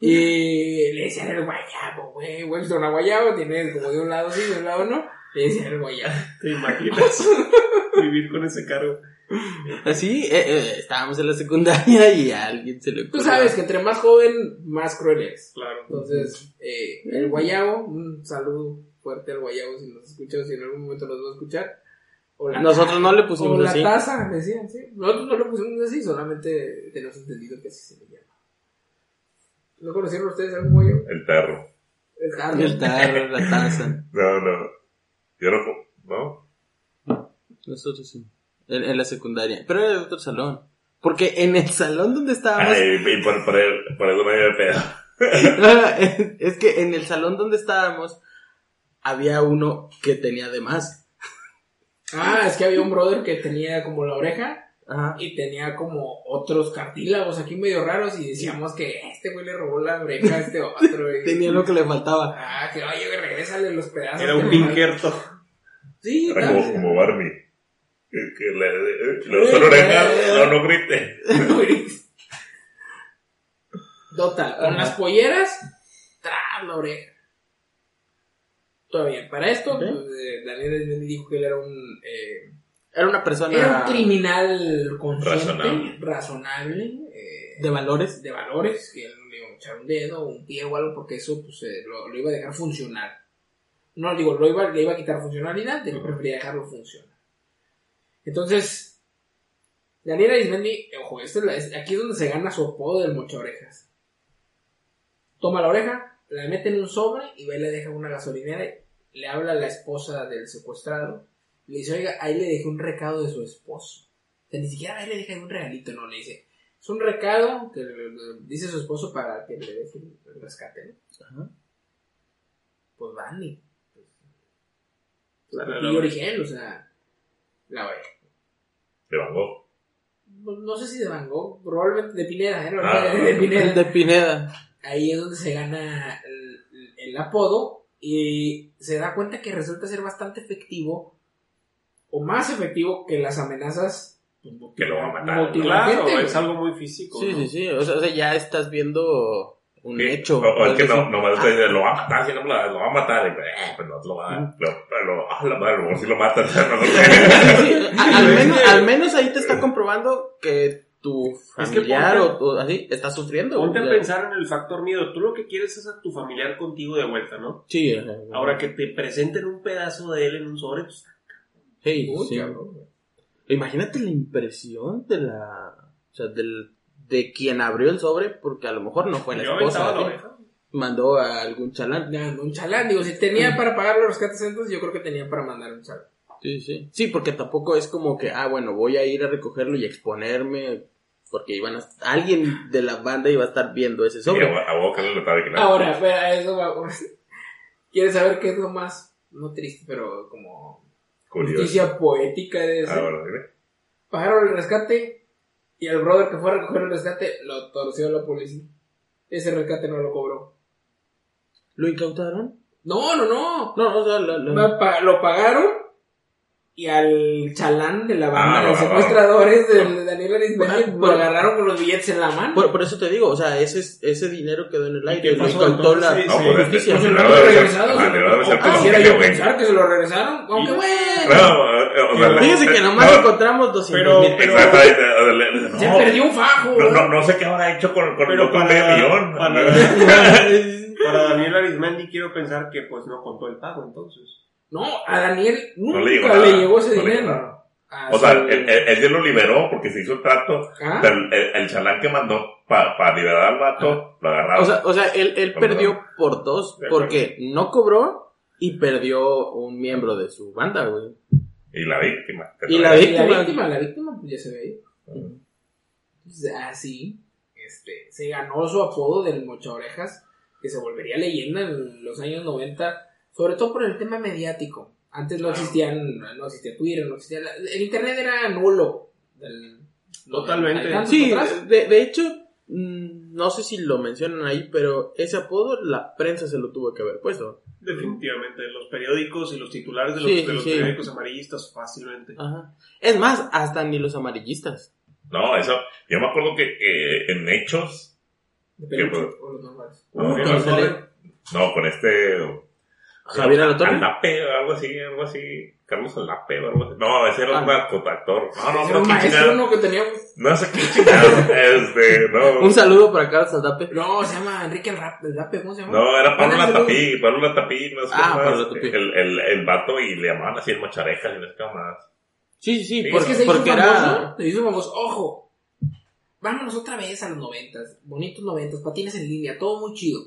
Y le decían el guayabo, güey, güey, es una guayaba, tiene como de un lado sí, de un lado no. Le decían el guayabo. ¿Te imaginas vivir con ese cargo? Así, eh, eh, estábamos en la secundaria y a alguien se le Tú ocurrió. sabes que entre más joven, más cruel es. Claro. Entonces, eh, el guayabo, un saludo fuerte al guayabo si nos escucha o si en algún momento nos va a escuchar. O la Nosotros no le pusimos o la así. taza, decían, sí. Nosotros no le pusimos así, solamente tenemos entendido que así se le llama. ¿No conocieron ustedes algún guayabo? El perro. El jarro. El tarro, la taza. No, no. Yo no. ¿No? Nosotros sí. En, en la secundaria. Pero era de otro salón. Porque en el salón donde estábamos. Ay, y por, por, el- por eso me dio de pedo. No, no, es, es que en el salón donde estábamos había uno que tenía de más. Ah, es que había un brother que tenía como la oreja Ajá. y tenía como otros cartílagos aquí medio raros y decíamos que este güey le robó la oreja a este otro. y- Tenía lo que le faltaba. Ah, que oye, güey, regrésale los pedazos. Era un le pinkerto. Sí, Era tal como, como Barney. Que, que le, le usó la oreja. No, no grite. Total, con las polleras, tras la oreja. Todavía, para esto, Ok. pues, eh, Daniel dijo que él era un, eh, Era una persona era un criminal consciente, Razonable. razonable, eh, de valores. de valores, que él no le iba a echar un dedo, un pie o algo, porque eso pues, eh, lo, lo iba a dejar funcionar. No digo, lo iba, le iba a quitar funcionalidad, él prefería dejarlo funcionar. Entonces, Daniel Arismendi, ojo, esta es la- es- aquí es donde se gana su apodo del mocha orejas. Toma la oreja, la mete en un sobre y va y le deja una gasolinera. Le habla a la esposa del secuestrado. Le dice, oiga, ahí le dejé un recado de su esposo. O sea, ni siquiera ahí le dejé un regalito, no, le dice. Es un recado que le- le dice su esposo para que le deje el rescate, ¿no? Ajá. Pues van y... Pues, Dale, y dale. origen, o sea... La oreja. De Van Gogh. No, no sé si de Van Gogh, probablemente de Pineda, ¿eh? Ah. de Pineda. De Pineda. ahí es donde se gana el, el apodo y se da cuenta que resulta ser bastante efectivo o más efectivo que las amenazas pues, Que lo va a matar. Claro, es algo muy físico. Sí, ¿no? sí, sí. O sea, o sea, ya estás viendo un Sí. hecho. O, o es que no, nomás dice, lo va a matar, si no lo, lo va a matar. Y, eh, pues no te lo va a lo, lo, ah, luego si lo matan. No, no sé. Sí, a- al, menos, al menos ahí te está comprobando que tu Es que familiar ponte- o, o así está sufriendo. Ponte a pensar en el factor miedo. Tú lo que quieres es a tu familiar contigo de vuelta, ¿no? Sí, ajá. Ahora que te presenten un pedazo de él en un sobre, pues, Sí, Uy, sí. Imagínate la impresión de la. O sea, del, de quien abrió el sobre, porque a lo mejor no fue la yo esposa. Mandó a algún chalán. Un chalán, digo, si tenía para pagar los rescates entonces yo creo que tenía para mandar un chalán. Sí, sí. Sí, porque tampoco es como que, ah, bueno, voy a ir a recogerlo y exponerme. Porque iban a. Alguien de la banda iba a estar viendo ese sobre. a a vos que vigilando. Ahora, pero a eso va. ¿Quieres saber qué es lo más, no triste, pero como Curioso. justicia poética de eso? Ahora, dime. Pagaron el rescate y el brother que fue a recoger el rescate lo torció la policía. Ese rescate no lo cobró. ¿Lo incautaron? No, no, no. No, o sea, la- la- Va- pa- Lo pagaron y al chalán de la banda Ah, de no, secuestradores de Daniel Arismendi Ah, lo agarraron con los billetes en la mano. Por, por eso te digo, o sea, ese, ese dinero quedó en el aire. Lo incautó la? No, Sí, pues es justicia. Pues el no ah, el quisiera yo pensar que se lo regresaron, aunque bueno. No, o sea, le- Fíjese que nomás no, encontramos 200 pero- mil. Se perdió un fajo. no, sé qué habrá hecho con, con, Pero con para- millón. para- Para Daniel Arismendi quiero pensar que pues no contó el pago entonces. No, a Daniel nunca No le llegó le, nada, llegó ese no dinero. nada. A O sea, él, él- él ya lo liberó porque se hizo el trato, ¿Ah? pero el, chalán que mandó para liberar al vato, lo agarraron. O sea, o sea él, él perdió por dos, porque no cobró y perdió un miembro de su banda, güey. y la víctima. Y la Y víctima. la víctima, la víctima, pues ya se ve ahí. Pues, así, este, se ganó su apodo del mocha orejas, que se volvería leyenda en los años 90 Sobre todo por el tema mediático. Antes no existían, no existía Twitter, no existía... la- el internet era nulo. Del- Totalmente. ¿Hay tantos Sí, de, de hecho, mm, no sé si lo mencionan ahí, pero ese apodo la prensa se lo tuvo que haber puesto. Definitivamente, los periódicos y los titulares de los, Sí, de los sí. periódicos amarillistas fácilmente. Ajá. Es más, hasta ni los amarillistas. No, eso, yo me acuerdo que eh, en Hechos, De peluche, ¿Qué, o los normales. no, no, sale no, con este Javier Alatorre. Alape, algo así, algo así, Carlos Alape o algo así. No, ese era un Ah. narcoactor. No, no, un no, qué maestro uno que tenía... No sé qué chingado, este, no. Un saludo para Carlos Aldape. No, se llama Enrique el Rap, el Rape, ¿cómo se llama? No, era Pablo Mándale Latapí, Pablo Latapí, no sé Ah, qué más. Pablo Latapí. El, el, el vato y le llamaban así el macharejas y no sé qué más. Sí, sí, sí, Sí, Es porque, que se hizo porque famoso, era... se hizo famoso. Ojo, vámonos otra vez a los noventas, bonitos noventas, patines en línea, todo muy chido.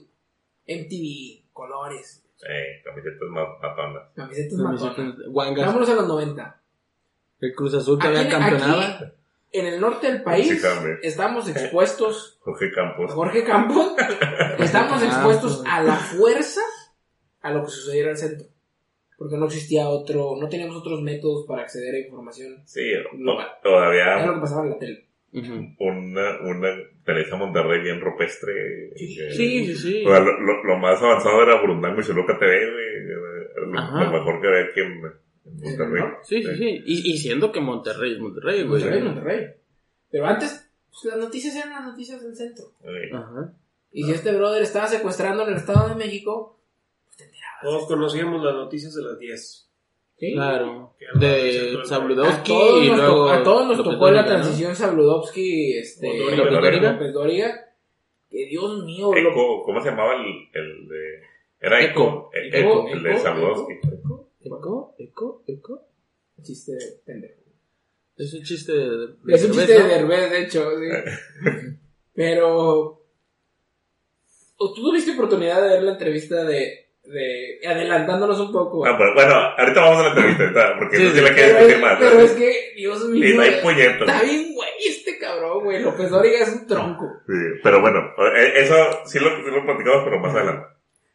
MTV, colores, Eh, camisetas más matonas. camisetas. Wangas, Vámonos a los 90. el Cruz Azul que Aquí, había campeonado. aquí, en el norte del país, estamos expuestos, Jorge Campos. Jorge Campos, estamos expuestos pues. a la fuerza a lo que sucediera en el centro. Porque no existía otro, no teníamos otros métodos para acceder a información. Sí, todavía Era lo que pasaba en la tele. Una, una Teresa Monterrey bien rupestre. Sí. eh, Sí, sí, sí. o sea, lo, lo- lo más avanzado era Burundango y Choluca TV, güey. Lo, lo mejor que había aquí en, en Monterrey. ¿No? Sí, sí, sí. Y, y siendo que Monterrey es Monterrey, güey. Monterrey, Monterrey. Pero antes, pues, las noticias eran las noticias del centro. Ajá. Y si este brother estaba secuestrando en el Estado de México, pues te enterabas. Todos conocíamos las noticias de las 10. ¿Sí? Claro. De Sabludowski todos, y nos luego. tocó, a todos nos tocó la transición Sabludowski, este, López Dóriga. Que Dios mío, Eco, ¿cómo se llamaba el, el de...? Era Eco. Eco. el de Sabludowski. Eco, Eco, eco, eco. Chiste pendejo. Es un chiste de. Es un chiste de. Derbez, de hecho, sí. Pero. ¿o ¿Tú tuviste oportunidad de ver la entrevista de. De adelantándonos un poco? Ah, pues, bueno, ahorita vamos a la entrevista, porque Sí, sí la pero, quiero es, discutir más. pero es que, Dios mío. Y no hay puñetos. Está bien, güey, este cabrón, güey. López Dóriga es un tronco. Sí, pero bueno, eh, eso sí lo, sí lo platicamos, pero más adelante.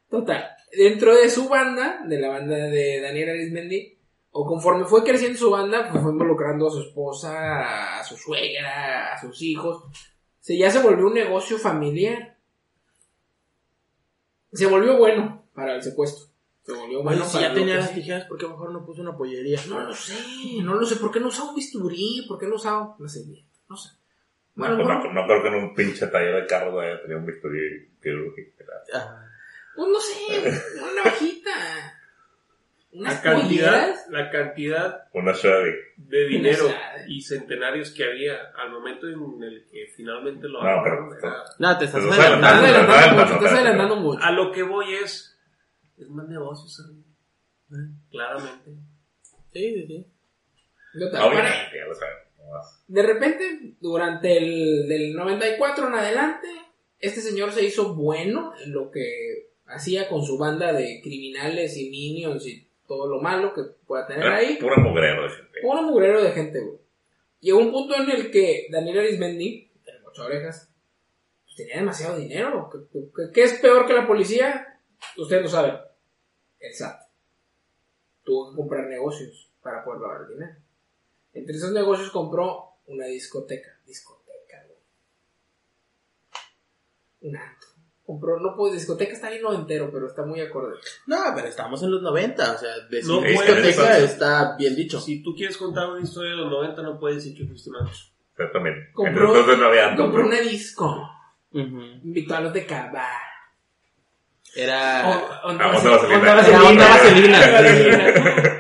Total. Dentro de su banda, de la banda de Daniel Arismendi, o conforme fue creciendo su banda, pues fue involucrando a su esposa, a su suegra, a sus hijos. Se, ya se volvió un negocio familiar. Se volvió bueno para el secuestro. Se volvió bueno Bueno, si para ya tenía las tijeras, ¿por qué mejor no puso una pollería? No lo sé, no lo sé. ¿Por qué no usaba un bisturí? ¿Por qué no usaba una servilleta? No sé. Bueno, no, bueno, no, no creo que en un pinche taller de carros haya tenido un bisturí quirúrgico. Ah, pues no sé, una navajita. Unas La cantidad, la cantidad Una de dinero y centenarios que había al momento en el que finalmente lo No, agarraron. pero- era- No, te estás adelantando. mucho. A lo que voy es, es más negocio, ¿sabes? Claramente. Sí, sí, sí. Obviamente, ya lo más. De repente, durante el del 94 en adelante, este señor se hizo bueno en lo que hacía con su banda de criminales y minions y todo lo malo que pueda tener Era ahí. pura mugrero de gente. Puro mugrero de gente, güey. Llegó un punto en el que Daniel Arismendi, de ocho orejas, pues, tenía demasiado dinero. ¿Qué, qué- qué es peor que la policía? Ustedes lo saben. El SAT. Tuvo que comprar negocios para poder lavar el dinero. Entre esos negocios compró una discoteca. Discoteca, güey. Un antro. Compró, no puedo, discoteca está bien noventero, pero está muy acorde. No, pero estamos en los 90, o sea, decir No discoteca está bien dicho. Si tú quieres contar una historia de los 90, no puedes decir que fuiste. Exactamente. Compró, Entonces no había tanto, compró una disco. Invitó a los de Cabar. Era... O- onda Ah, onda vaselina. vaselina. Onda vaselina.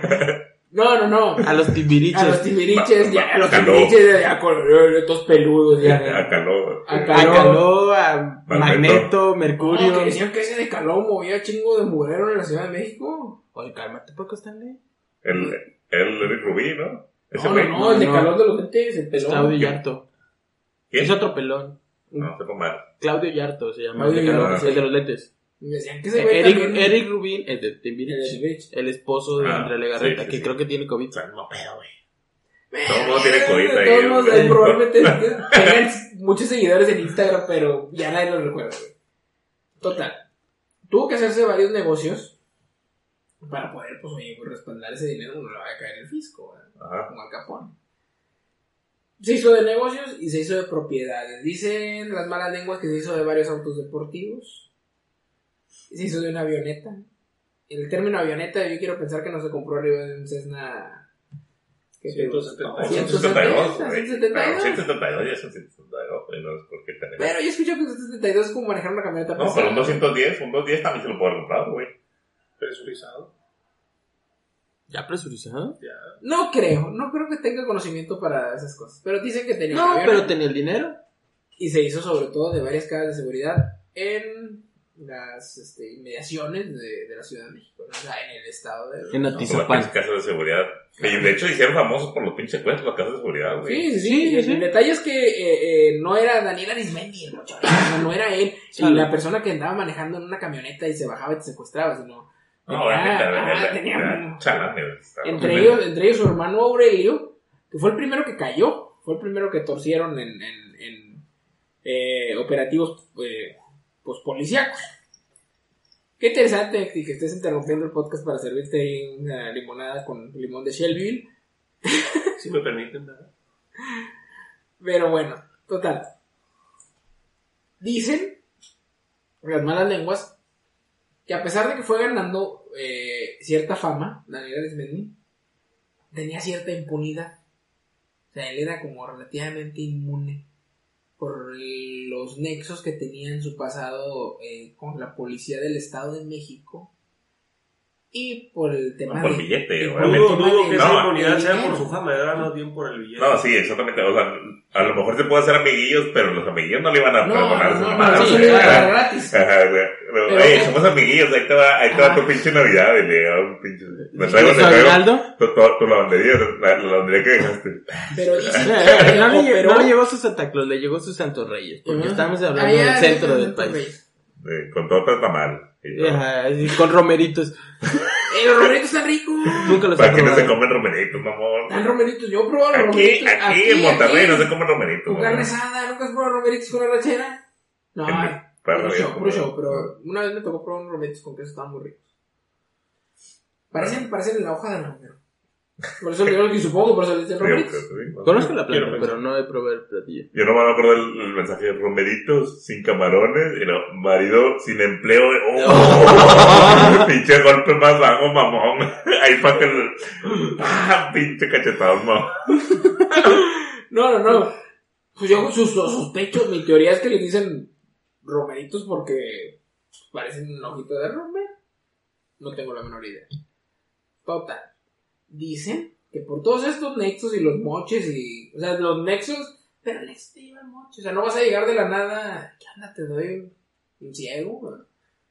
No, no, no. A los timbiriches. A los timbiriches, ya, a los caló. timbiriches, ya con estos peludos, ya. No. Acá. A Caló, a Magneto. Mercurio. que decían que ese de Caló movía chingo de mugrero en la Ciudad de México. Oye, cálmate, ¿por qué Stanley? El, el Eric Rubí, ¿no? Ese No, no, no, el de no. Caló de los lentes, el pelón. Claudio Yarto. ¿Quién? Es otro pelón. No, se mal. Claudio Yarto se llama. Claudio el de Caló, el de los lentes. Me decían que ese güey Eric, también- Eric Rubin, el de el esposo de Ah, Andrea Legarreta, sí, sí, que sí. creo que tiene COVID. O sea, no pedo, güey. Eh, Todo el mundo tiene COVID ahí, Todos eh, probablemente tengan muchos seguidores en Instagram, pero ya nadie lo recuerda, güey. Total. Tuvo que hacerse varios negocios para poder, pues, oye, pues, respaldar ese dinero, no le va a caer el fisco, ¿verdad? Como Al Capone. Se hizo de negocios y se hizo de propiedades. Dicen las malas lenguas que se hizo de varios autos deportivos. Se hizo de una avioneta. El término avioneta, yo quiero pensar que no se compró arriba de un Cessna. ¿qué te digo? 172. 172, güey. 172. Pero 172 ya son 172, güey, no es porque tenemos. Pero yo escuché que 172 es como manejar una camioneta No, pero un 210, un 210 también se lo puedo haber comprado, güey. Presurizado. ¿Ya presurizado? Ya. No creo, no creo que tenga conocimiento para esas cosas. Pero dicen que tenía No, pero tenía el dinero. Y se hizo sobre todo de varias cámaras de seguridad en las este, inmediaciones de, de la Ciudad de México, ¿no? o sea, en el estado de... En No, Atizapán. casas de seguridad. Y de hecho hicieron famosos por los pinches secuestros, las casas de seguridad, güey. Sí, sí, sí. Sí, El- sí. El detalle es que eh, eh, no era Daniel Arismendi el mochorero, no, no era él, y la persona que andaba manejando en una camioneta y se bajaba y te secuestraba, sino... No, Ah. Estaba- entre ellos, entre ellos su hermano Aurelio, que fue el primero que cayó, fue el primero que torcieron en, en, en, eh, operativos eh, pues, policíacos. Qué interesante que que estés interrumpiendo el podcast para servirte ahí una limonada con limón de Shelbyville. Si me permiten, ¿verdad? Pero bueno, total. Dicen las malas lenguas que a pesar de que fue ganando eh, cierta fama, Daniel Arismendi, tenía cierta impunidad. O sea, él era como relativamente inmune por los nexos que tenía en su pasado eh, con la policía del Estado de México y por el tema No, por de- billete, obviamente. Dudo, dudo que esa No, inmunidad del sea por dinero. su fama, era más bien por el billete. No, sí, exactamente. O sea, a lo mejor se puede hacer amiguillos, pero los amiguillos no le iban a No, perdonar no, su no, no, güey. se le iba a dar Ajá, gratis. Ajá, güey. Pero, Pero- "Ey, somos amiguillos, ahí te va, ahí te va Ajá. tu pinche Navidad, y le da un pinche... Me ¿Y traigo, me su traigo aguinaldo? tu, tu, tu lavandería, la, la lavandería que dejaste. Pero dicen que no, le, no le llegó su Santa Claus, le llegó su Santos Reyes. Porque Ajá. estamos hablando ya, del ya, centro ya, del ya, país. Con torta tamal. Con romeritos. Eh, los romeritos están ricos. Nunca los ¿Para qué no se comen romeritos, mamón? Están romeritos. Yo he probado los Aquí, romeritos. aquí en Monterrey no se comen romeritos. Con carne asada. ¿Nunca has probado romeritos con arrachera? No, puro show, puro show. Pero una vez me tocó probar unos romeritos con queso. Estaban muy ricos. Parecen, parecen la hoja del romero. Por eso le digo que supongo por eso le dicen romeritos. Conozco la planta, pero no he probado el platillo. Yo no me acuerdo el, el mensaje romeritos sin camarones y no, marido sin empleo. ¡Oh! pinche golpe más bajo, mamón. Ahí para que el... ¡Ah! Pinche cachetado, mamón. No, no, no. Pues yo sus, sospecho, mi teoría es que les dicen romeritos porque parecen un ojito de romero. No tengo la menor idea. Total. Dicen que por todos estos nexos y los moches y... O sea, los nexos... Pero el nexo te lleva el moche. O sea, no vas a llegar de la nada... ¿Qué onda? Te doy un, ciego.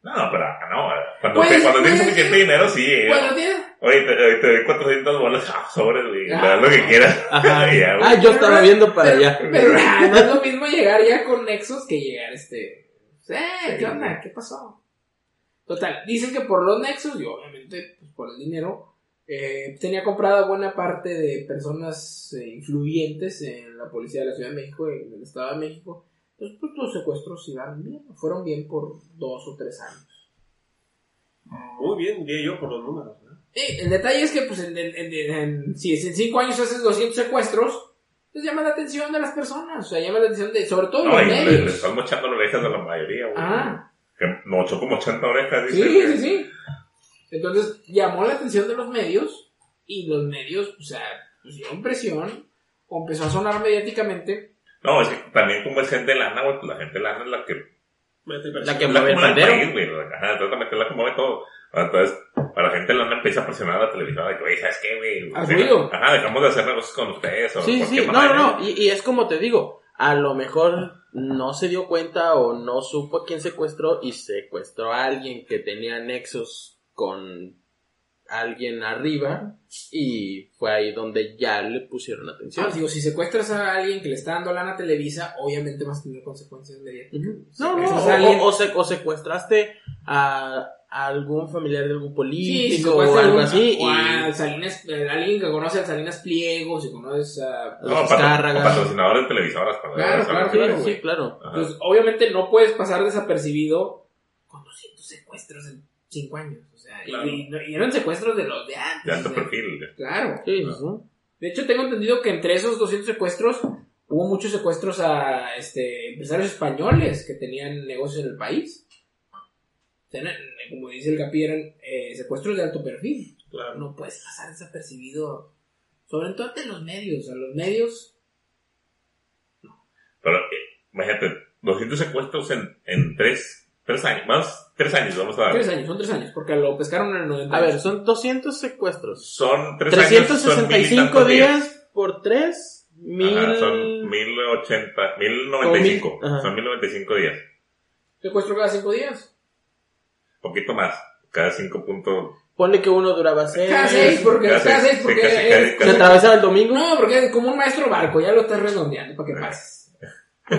No, pero no. Cuando, Pues, te, cuando tienes pues, suficiente dinero, sí. eh. Cuando tienes... Oye, te, oye, te doy 400 bolas ah, sobres, güey. Ah. das lo que quieras. Ajá. Ya, güey. Ah, yo estaba viendo para pero, allá. Pero ah, no es lo mismo llegar ya con nexos que llegar este. Eh, ¿qué onda? ¿Qué pasó? Total, dicen que por los nexos y obviamente pues, por el dinero eh, tenía comprada buena parte de personas eh, influyentes en la policía de la Ciudad de México y en el Estado de México. Entonces, pues los secuestros iban bien, fueron bien por dos o tres años. Muy bien, diría yo, por los números. ¿no? Sí, el detalle es que, pues, en, en- en- en- si en cinco años haces 200 secuestros, pues llama la atención de las personas, o sea, llama la atención de, sobre todo No, los le, medios. le estás mochando las orejas a la mayoría, güey. Ah, Que mochó como 80 orejas, sí, sí, sí. Entonces, llamó la atención de los medios, y los medios, o sea, pusieron presión, o empezó a sonar mediáticamente. No, es que también como es gente lana, güey, pues la gente lana es la que La que mueve el país, güey. Ajá, exactamente, la que mueve todo. Entonces, para la gente lana empieza a presionar a la televisora de que, güey, ¿sabes qué, güey? Deja- ruido. Ajá, dejamos de hacer negocios con ustedes. O Sí, sí, no, no, no, y, y es como te digo, a lo mejor no se dio cuenta o no supo a quién secuestró y secuestró a alguien que tenía nexos con alguien arriba y fue ahí donde ya le pusieron atención. Ah, digo, si secuestras a alguien que le está dando lana a Televisa, obviamente vas a tener consecuencias mediáticas. No, no, Secuestras o, a alguien- o- o se- o secuestraste a, a algún familiar de algún político o a algo algún- así. o y- a Salinas, eh, alguien que conoce a Salinas Pliego, si conoces a... No, Los patrocinadores de televisoras. para Claro, claro, ¿sabes? Sí, claro, sí, güey. claro. Ajá. Pues obviamente no puedes pasar desapercibido con 200 secuestros en cinco años. Sea, y- Claro. y, y eran secuestros de los de antes. De alto o sea, perfil. Claro. Sí, sí. De hecho, tengo entendido que entre esos 200 secuestros hubo muchos secuestros a este, empresarios españoles que tenían negocios en el país. O sea, eran, como dice el Capi, eran eh, secuestros de alto perfil. Claro. No puedes pasar desapercibido. Sobre todo ante los medios. A los medios. Pero eh, imagínate, 200 secuestros en, en tres, tres años, más tres años vamos a dar. Tres años, son tres años, porque lo pescaron en el 90. A ver, son 200 secuestros. Son tres años, son mil 365 días por 3, mil... Ajá, son 1080, 1095. Como mil- son 1095 días. Secuestro cada cinco días. Poquito más. Cada 5 puntos. Ponle que uno duraba 6. Cada seis, porque Cada cada seis, seis, porque sí, casi, es- casi, Se atravesaba el domingo. No, porque es como un maestro barco, ya lo estás redondeando para que pases.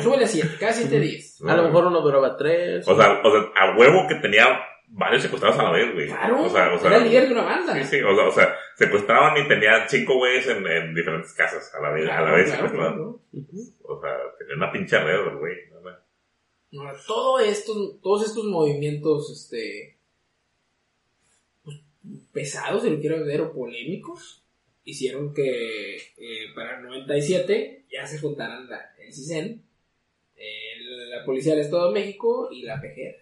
Súbele a siete, cada siete días. A lo mejor uno duraba 3. O sea, o sea, a huevo que tenía varios secuestrados a la vez, güey. Claro, o sea, o sea, era el líder de una banda. Sí, sí, o sea, o sea, secuestraban y tenían cinco güeyes en, en diferentes casas a la vez, a la Claro, vez claro, secuestrados. claro. O sea, tenía una pinche red, güey. todo estos, todos estos movimientos, este, pues, pesados, si lo quiero ver, o polémicos, hicieron que eh, para el 97 ya se juntaran la, el CISEN, el- la Policía del Estado de México y la PGR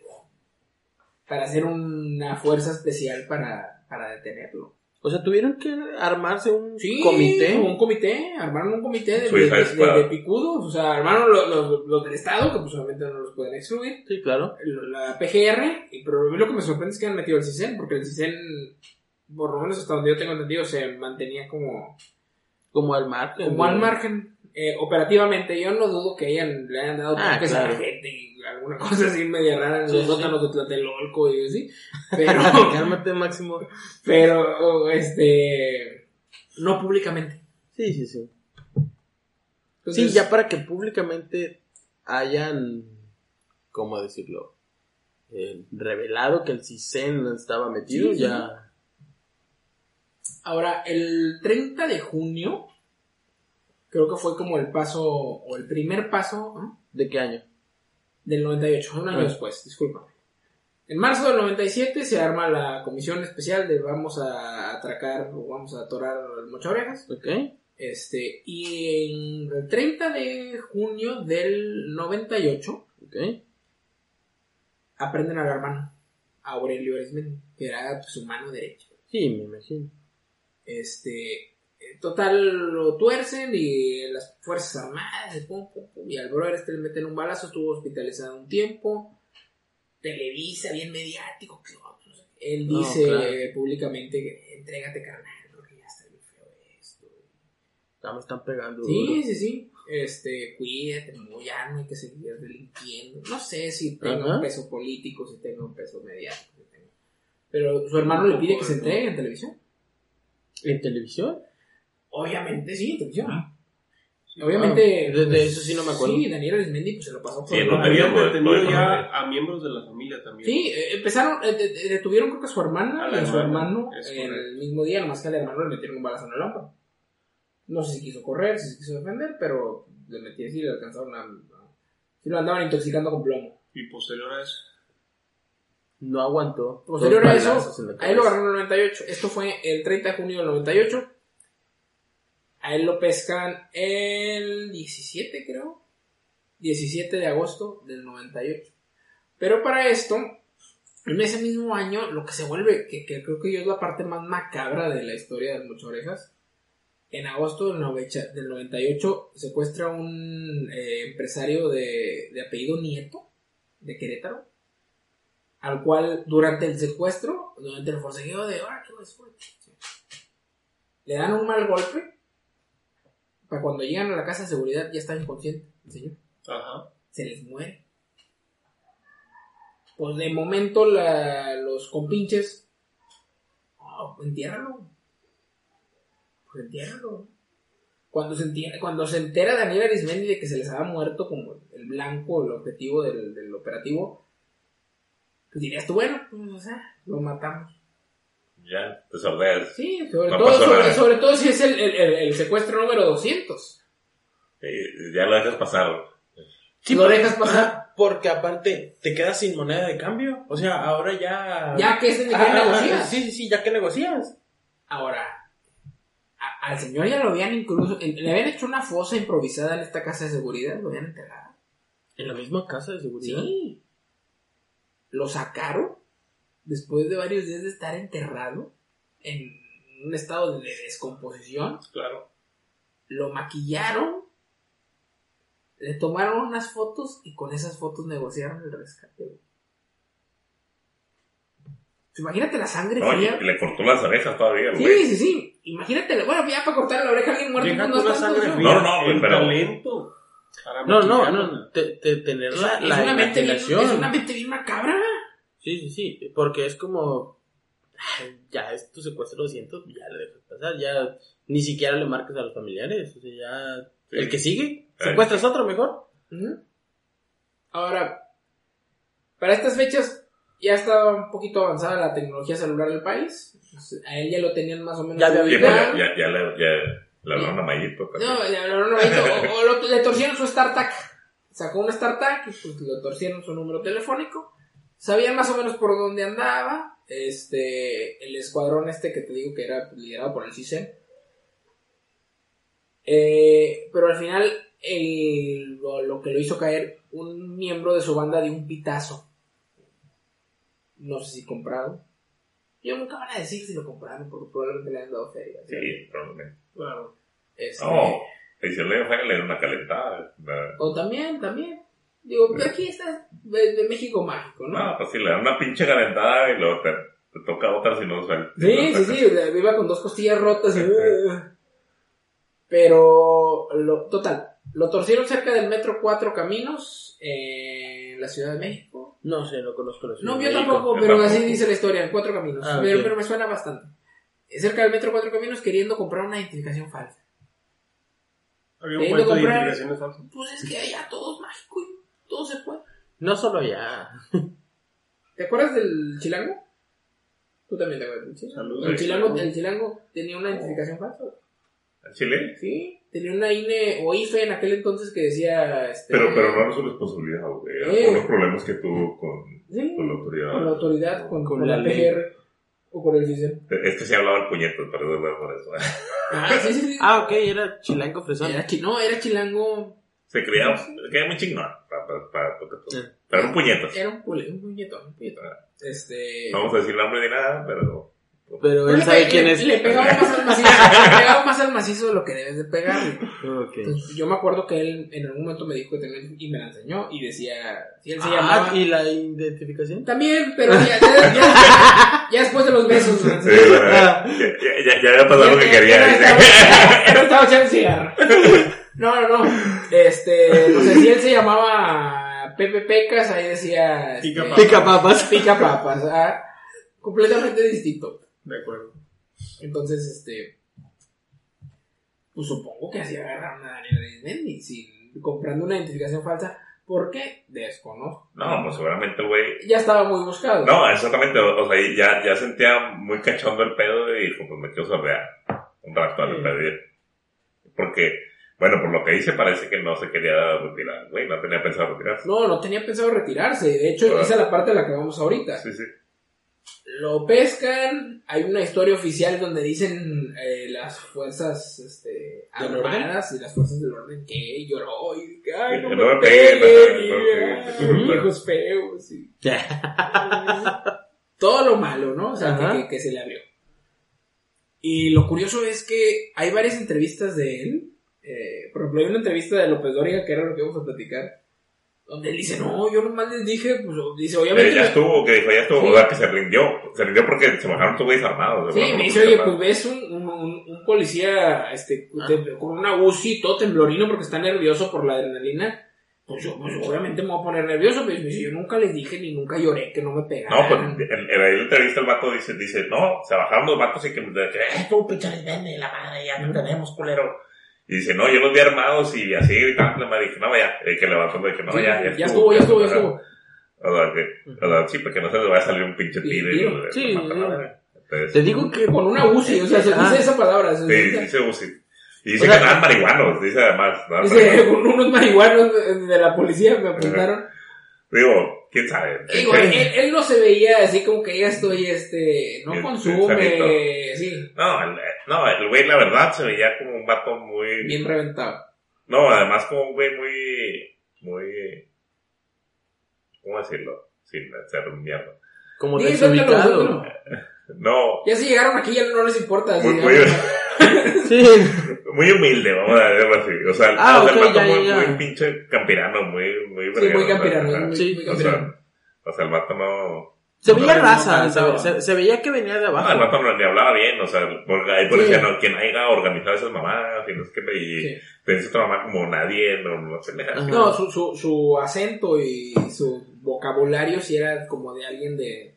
para hacer una fuerza especial para, para detenerlo. O sea, tuvieron que armarse un Sí, comité. Un comité, armaron un comité de, Suicide de- de- Squad. de picudos, o sea, armaron los, los- los del Estado, que pues obviamente no los pueden excluir, Sí, claro. la PGR, y pero a mí lo que me sorprende es que han metido el CISEN, porque el CISEN, por lo menos hasta donde yo tengo entendido, se mantenía como, Como al margen. como al margen eh, operativamente. Yo no dudo que hayan, le hayan dado Ah, toques a la gente y alguna cosa así media rara en los sótanos de Tlatelolco y así, pero, Cálmate, Máximo. pero, este, no públicamente. Sí, sí, sí. Entonces, Sí, ya para que públicamente hayan, ¿cómo decirlo? Eh, revelado que el CISEN estaba metido, Sí, sí. ya... Ahora, el 30 de junio, creo que fue como el paso, o el primer paso ¿no? ¿De qué año? del 98, un año Ah. después, discúlpame. En marzo del 97 se arma la comisión especial de vamos a atracar o vamos a atorar al Mocha Orejas. ¿Ok? Este, y en el 30 de junio del 98 ¿Ok? aprenden al hermano, a Aurelio Arismendi, que era pues, su mano derecha. Sí, me imagino. Este, total lo tuercen y las Fuerzas Armadas, y pum, pum, pum, y al brother este le meten un balazo, estuvo hospitalizado un tiempo. Televisa, bien mediático, que no sé qué. Él No, dice claro. públicamente entrégate carnal, porque ya está bien feo esto. Ya me están pegando. Sí, duro. sí, sí. Este, cuídate, no, ya no hay que seguir delinquiendo. No sé si tenga Ajá. un peso político, si tenga un peso mediático. si tenga- Pero su hermano le pide que se entregue en televisión. ¿En televisión? Obviamente sí. Obviamente. Ah, de- de eso sí no me acuerdo. Sí, Daniel Arismendi pues, se lo pasó por Sí, el no Habían detenido ya a miembros de la familia también. Sí, eh, empezaron, eh, de- de- detuvieron creo que a su hermana A y a su hermano el mismo día, nomás que al hermano le metieron un balazo en el hombro. No sé si quiso correr, si se quiso defender, pero le metí así y le alcanzaron a... Sí lo andaban intoxicando con plomo. Y posterior a eso. No aguantó. Posterior a eso, balazos en la a él lo agarraron en el 98. Esto fue el 30 de junio del 98. A él lo pescan el 17, creo. 17 de agosto del 98. Pero para esto, en ese mismo año, lo que se vuelve, que, que creo que yo es la parte más macabra de la historia de Mucho Orejas, en agosto del, novecha- del 98 secuestra un eh, empresario de, de apellido Nieto, de Querétaro, al cual durante el secuestro, durante el forcejeo de, fue?", le dan un mal golpe, para cuando llegan a la casa de seguridad ya está inconsciente el señor Ajá. se les muere. Pues de momento la- los compinches, oh, entiérralo. Pues entiérralo. Cuando se, entiera- cuando se entera Daniel Arismendi de que se les había muerto como el blanco, el objetivo del, del operativo, pues dirías tú, bueno, pues o sea, lo matamos. Ya, te sordeas. Sí, sobre, No todo, sobre, todo si es el, el- el- el secuestro número 200. Eh, ya lo dejas pasar. Sí, lo dejas pasar. Porque aparte te quedas sin moneda de cambio. O sea, ahora ya. Ya que ese Ah, nivel ah, negocias. Sí, sí, sí, ya que negocias. Ahora, a- al señor ya lo habían incluso, le habían hecho una fosa improvisada en esta casa de seguridad, lo habían enterrado. En la misma casa de seguridad. Sí. Lo sacaron después de varios días de estar enterrado en un estado de descomposición. Claro. Lo maquillaron, le tomaron unas fotos y con esas fotos negociaron el rescate. güey. Imagínate la sangre No, fría. le cortó las orejas todavía, Sí, güey. sí, sí. Imagínate, bueno, ya para cortar la oreja a alguien muerto, pues no la sangre ¿no? fría. No, no, el pero- talento. No, no, no. te- te- tener Es, la, es la es una mente bien macabra. Sí, sí, sí. Porque es como. Ya es tu secuestro 200, ya le dejas pasar. Ya ni siquiera le marques a los familiares. O sea, ya. El que sigue, secuestras otro mejor. Ahora, para estas fechas ya estaba un poquito avanzada la tecnología celular del país. Entonces, A él ya lo tenían más o menos. Ya pues ya, ya, ya le, ya le hablaron a Mayito. también. No, ya hablaron ahorita, o, o lo- le torcieron su StarTAC. Sacó un StarTAC y pues le torcieron su número telefónico. Sabían más o menos por dónde andaba. Este, el escuadrón este que te digo que era liderado por el CISEN. Eh, pero al final, el- lo, lo que lo hizo caer, un miembro de su banda de un pitazo. No sé si comprado. Yo nunca van a decir si lo compraron, porque probablemente le han dado feria. Sí, probablemente. Claro. Este, No, y si le fue le dio una calentada. O también, también. Digo, pero aquí está de, de México mágico, ¿no? No, pues si le dan una pinche calentada y luego te, te toca otra si no suelta. sí, sí, sí, iba con dos costillas rotas y... Pero, lo, total, lo torcieron cerca del metro Cuatro Caminos en la Ciudad de México. No sé, no conozco la ciudad No, de yo tampoco, pero tampoco. así dice la historia, en Cuatro Caminos. Ah, pero, pero me suena bastante. Cerca del metro Cuatro Caminos queriendo comprar una identificación falsa. Había un puesto que de comprar- identificaciones falsas. Pues es que allá todo es mágico y todo se puede. No solo ya. ¿Te acuerdas del chilango? Tú también te acuerdas del chilango. El chilango, el chilango tenía una identificación falsa. ¿En Chile? Sí, tenía una INE o IFE en aquel entonces que decía. Este, Pero, pero no era su responsabilidad, güey. Eh. Algunos problemas que tuvo con, Sí, con la autoridad. con la autoridad, con, Con con la la. PGR o con el CISEN. Este sí hablaba el puñeto, perdón por eso. Ah, sí, sí, sí. Ah, ok, era chilango fresón. Era chi- no, era chilango. Se creía, se creía muy chingón. pa- pa- pa- pa- pa- Sí. Pero un puñeto. Era un, un puñetón, un puñetón. Este. No vamos a decir nombre ni nada, pero. Pero Pero él sabe quién es. Le pegaba más al macizo, le pegaba más al macizo de lo que debes de pegarle. Ok. Entonces, yo me acuerdo que él en algún momento me dijo que tenía y me la enseñó y decía, si él se Ah, llamaba... ¿y la identificación? También, pero ya, ya- ya- ya después de los besos. ¿no? Sí, ya, ya, ya, ya había pasado lo que Ya- quería. dice. estaba- estaba echando cigarro. No, no, no. Este, no sé si él se llamaba Pepe Pecas, ahí decía... este, Pica Pica papas. Pica papas, ah, completamente distinto. De acuerdo. Entonces, este. Pues supongo que así agarraron a Daniel Arismendi, sin comprando una identificación falsa. ¿Por qué? Desconozco. No, pues seguramente el güey. Ya estaba muy buscado. No, exactamente. O sea, ya, ya sentía muy cachondo el pedo y dijo, pues me quiero sordear. Un rato al pedir. Porque, bueno, por lo que dice, parece que no se quería retirar, güey. No tenía pensado retirarse. No, no tenía pensado retirarse. De hecho, esa es la parte de la que vamos ahorita. Sí, sí. Lo pescan. Hay una historia oficial donde dicen eh, las fuerzas este, armadas y las fuerzas del orden que lloró y que, ay, no me no me peguen, peguen, no me peguen. ay, hijos feos. y- todo lo malo, ¿no? O sea, que, que- que se le abrió. Y lo curioso es que hay varias entrevistas de él. Eh, por ejemplo, hay una entrevista de López Dóriga, que era lo que íbamos a platicar, donde él dice, no, yo nomás les dije, pues, dice, obviamente... ya estuvo, que dijo, ya estuvo. Sí. O sea, que se rindió. Se rindió porque se bajaron güeyes armados. Sí, me dice, oye, pues ves un, un, un- un policía este, Ah. con una UCI todo temblorino porque está nervioso por la adrenalina. Pues yo, pues obviamente me voy a poner nervioso, pero dice, yo nunca les dije ni nunca lloré que no me pegaran. No, pues en, en la entrevista el vato dice, dice, no, se bajaron los vatos y que, que eh, tú pinche vende la madre, ya te tenemos, culero. Y dice, no, yo los vi armados y así gritando, me dije, no, ya, el que levantó me dije, no, Sí, ya, ya, ya estuvo, ya estuvo, ya estuvo. O sea, que, o sea, sí, porque no se le vaya a salir un pinche tiro y Sí, mata madre. Entonces, Te digo que Con una UCI, o sea, se Ah. dice esa palabra. se sí, dice- se usa. Y Y dice O sea, que andaban marihuanos, dice además. Dice, unos marihuanos de la policía me apuntaron. Digo, quién sabe. Digo, él, él no se veía así como que ya estoy, este, no Bien, consume, bien sí, No, el, no, el güey, la verdad, se veía como un vato muy. bien reventado. No, además, como un güey muy. Muy. ¿Cómo decirlo? Sin ser un mierda. Como desubicado. No, Ya si llegaron aquí ya no les importa. muy, muy, Sí. muy humilde, vamos a decirlo así. O sea, Ah, o el vato ya, muy, ya, ya. muy pinche campirano, muy. Muy, Sí, muy campirano, Sí, muy O campirano. sea, o sea, el vato no. Se veía no, raza, no, se, no. se- se veía que venía de No, el abajo. vato no ni hablaba bien, o sea, porque ahí por Sí. decía, no, quien haya organizado esas mamadas, y no sé qué, y Sí. te dice otra mamá como nadie, no, no sé. No, su, su, su acento y su vocabulario sí era como de alguien de,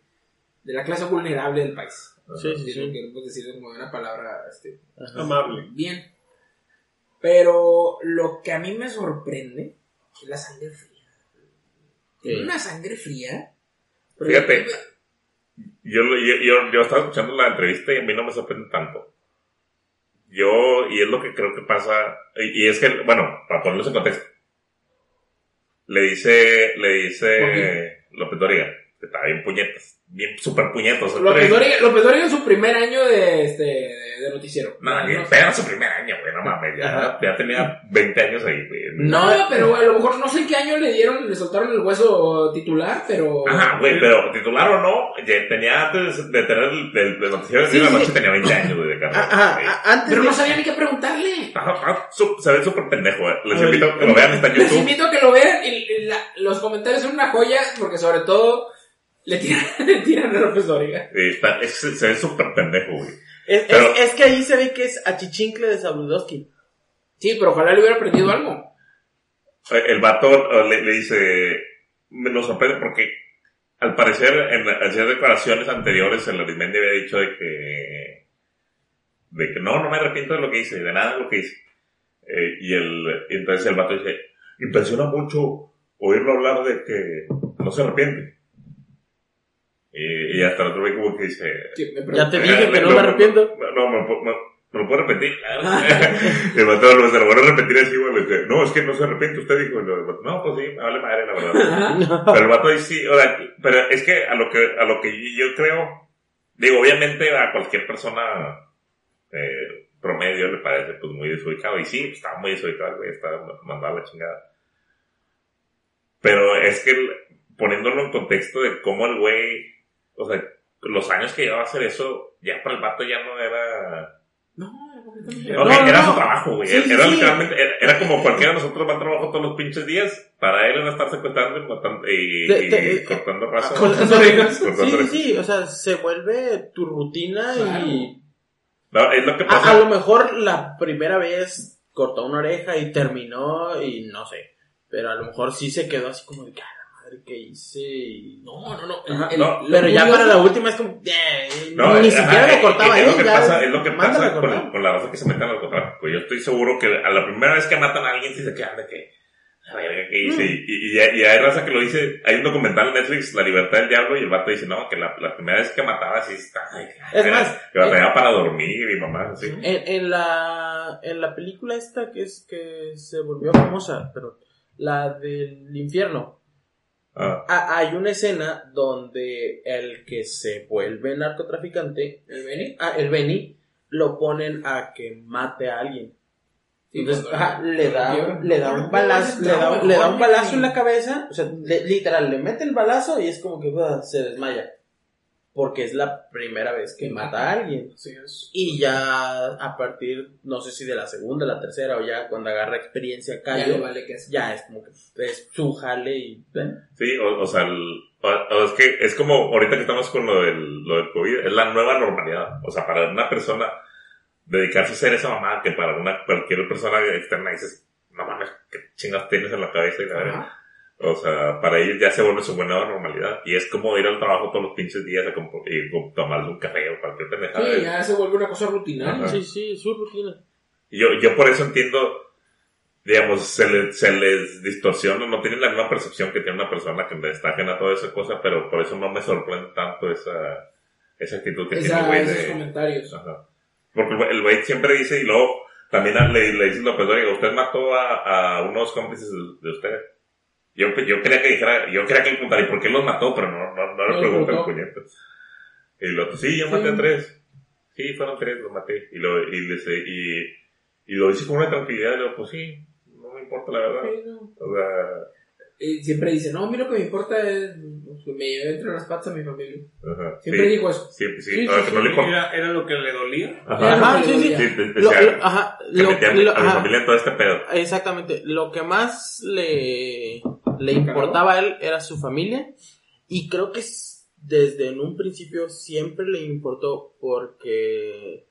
de la clase vulnerable del país. Sí, sí, Sí, decir como una palabra este, Ajá. Amable. bien. Pero lo que a mí me sorprende es la sangre fría. Sí. Una sangre fría. Fíjate. Yo, yo, yo, yo estaba escuchando la entrevista y a mí no me sorprende tanto. Yo, y es lo que creo que pasa, y, y es que, bueno, para ponerlos en contexto, le dice, le dice López Dóriga, que está bien puñetas, bien super puñetos. López Dóriga, López Dóriga en su primer año de, este, de, de noticiero. No, ni no, en su primer año, güey, no mames, ya, ya tenía 20 años ahí, güey. No, pero a lo mejor no sé en qué año le dieron, le soltaron el hueso titular, pero. Ajá, güey, pero titular o no, ya tenía antes de tener el, el, el noticiero de Sí, la sí. noche, tenía 20 años, güey, de carrera. Ajá, antes Pero de- no sabía ni qué preguntarle. Ajá, ajá, su- se ve súper pendejo, eh. Les Ay. invito a que lo vean, está en Les YouTube. invito a que lo vean y, y la- los comentarios son una joya porque sobre todo le tiran, le tiran a López Dóriga. Está- es- se ve súper pendejo, güey. es, pero- es- es que ahí se ve que es achichincle de Sabludowski. Sí, pero ojalá le hubiera aprendido algo. Eh, El vato eh, le, le dice, me nos sorprende porque al parecer en declaraciones anteriores el Arismendi había dicho de que, de que no, no me arrepiento de lo que hice, de nada de lo que hice. Eh, y, el, y entonces el vato dice, impresiona mucho oírlo hablar de que no se arrepiente. Y, y hasta el otro güey como que dice, Ya te Eh, dije que le- no me arrepiento. No, me, lo- me, me lo puedo repetir. y el vato lo- se lo voy a repetir así, güey. le dice, No, es que no se arrepiente usted, dijo. No, pues sí, me vale madre, la verdad. pero el vato ahí sí, o sea, pero es que a lo que, a lo que yo creo, digo, obviamente a cualquier persona eh, promedio le parece pues muy desubicado. Y sí, estaba muy desubicado, güey, estaba mandado a la chingada. Pero es que poniéndolo en contexto de cómo el güey, o sea, los años que llevaba a hacer eso, ya para el vato ya no era... No. No, No, era no, su trabajo, güey. Sí, era sí, sí. literalmente, era, era como cualquiera de nosotros va al trabajo todos los pinches días. Para él era estar secuestrando y, y, Te- y te- cortando raza. Cortando orejas. Sí, orejas. sí, o sea, se vuelve tu rutina Claro. y No, es lo que a, pasa. a lo mejor la primera vez cortó una oreja y terminó y no sé, pero a lo mejor sí se quedó así como de, "Ah, que hice. No, no, no. Ajá, el- no, lo Pero ya curioso- para la última es como, "Eh, No, ni es- siquiera ajá, lo cortaba es, él, lo que ya pasa, es lo que pasa con, cortar". con la raza que se meten al narcotráfico. Yo estoy seguro que a la primera vez que matan a alguien sí se quedan de que, a ver, ¿qué hice? Mm. Y, y, y- hay raza que lo dice, hay un documental en Netflix, La libertad del diablo, y el vato dice, no, que la, la primera vez que mataba sí está, Es era- más, que batallaba para dormir y mamá, así. En, en la en la película esta que es que se volvió famosa, pero la del infierno, Ah, ha- hay una escena donde el que se vuelve narcotraficante, ¿El Benny? ah, el Benny, lo ponen a que mate a alguien. Sí, Entonces, ajá, le da, le da un balazo, le da, le da un balazo en la cabeza, o sea, le- literal, le mete el balazo y es como que ah, se desmaya. Porque es la primera vez que mata a alguien. Sí, es- Y ya a partir, no sé si de la segunda, la tercera o ya cuando agarra experiencia Ya le vale que es. ya es como que es su jale y... ¿eh? Sí, o, o sea, el- o, o es que es como ahorita que estamos con lo del, lo del COVID, es la nueva normalidad. O sea, para una persona dedicarse a hacer esa mamá que para una cualquier persona externa dices, no mames, qué chingas tienes en la cabeza y la verdad. O sea, para ellos ya se vuelve su nueva normalidad. Y es como ir al trabajo todos los pinches días a y tomarle un café o cualquier pendejada. Sí, ya se vuelve una cosa rutinaria. Sí, sí, su rutina. Yo, yo por eso entiendo, digamos, se, le- se les distorsiona, no tienen la misma percepción que tiene una persona que está ajena a toda esa cosa, pero por eso no me sorprende tanto esa, esa actitud que tiene el Esa, güey esos de... comentarios. Ajá. Porque el güey- siempre dice, y luego, También le, le dicen López Dóriga, usted mató a, a unos cómplices de, de usted. Yo, yo quería que dijera, yo quería que le preguntara, ¿y por qué los mató? Pero no, no, no le le pregunté el preguntó. puñeto. Y otro, sí, yo maté Sí. a tres. Sí, fueron tres, los maté. Y lo, y, les- y, y lo dice con una tranquilidad, y le digo, pues sí, no me importa la verdad. Sí, no. O sea, Y siempre dice, no, a mí lo que me importa es que me lleve entre las patas a mi familia. ajá, Siempre sí, dijo eso. Siempre, sí, Sí, ahora sí, que no le. Era, era lo que le dolía. Ajá. Ajá, sí, sí. Sí, Sí, Lo- lo- ajá, lo- lo- a mi familia todo este pedo. Exactamente. Lo que más le, le importaba a él era su familia. Y creo que desde en un principio siempre le importó porque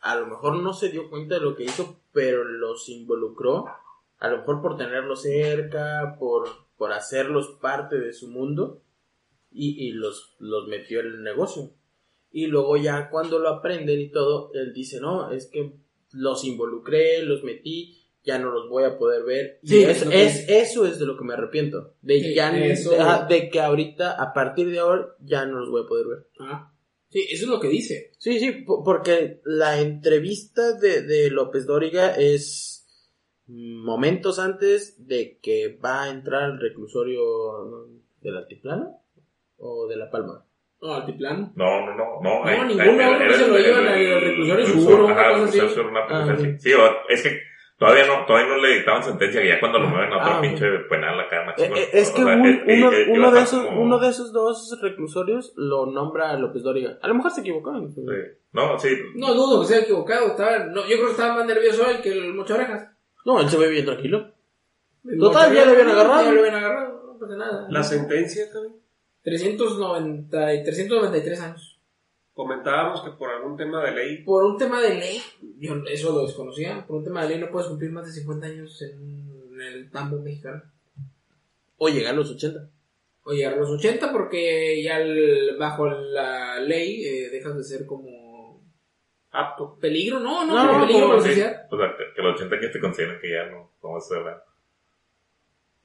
a lo mejor no se dio cuenta de lo que hizo, pero los involucró. A lo mejor por tenerlos cerca, por, por hacerlos parte de su mundo. Y, y los, los metió en el negocio. Y luego ya cuando lo aprenden y todo, él dice, no, es que los involucré, los metí, ya no los voy a poder ver. Y Sí, es, es lo que- es- eso es de lo que me arrepiento. De, Sí, ya, eso- de, que ahorita, a partir de ahora, ya no los voy a poder ver. Ah. Sí, eso es lo que dice. Sí, sí, po- porque la entrevista de, de López Dóriga es momentos antes de que va a entrar al reclusorio del altiplano o de La Palma. No, altiplano. No, no, no, no. No, eh, ninguno, eh, se lo llevan al reclusorio seguro, ajá, una cosa así. Sí, es que todavía no, todavía no le dictaban sentencia, que ya cuando lo mueven a otro Ah, pinche penal acá, más Eh, chingón. eh, es O que sea, un- eh, uno, eh, uno de esos, como- uno de esos dos reclusorios lo nombra López Dóriga. A lo mejor se equivocaron. Sí. No, sí. No dudo que sea equivocado. Estaba, no, yo creo que estaba más nervioso él que el Mocha Orejas. No, él se ve bien tranquilo. El Total, ya lo habían agarrado. Ya lo habían agarrado, no pasa nada. La sentencia también. 390 y 393 años. Comentábamos que por algún tema de ley Por un tema de ley, yo eso lo desconocía, por un tema de ley no puedes cumplir más de 50 años en, en el tambo mexicano. O llegar a los 80. O llegar a los 80 porque ya el- bajo la ley eh, dejas de ser como apto. peligro, no, no, No, no, peligro Sí, sociedad. o sea, que, que los 80 años te consideran que ya no, no vas a ser.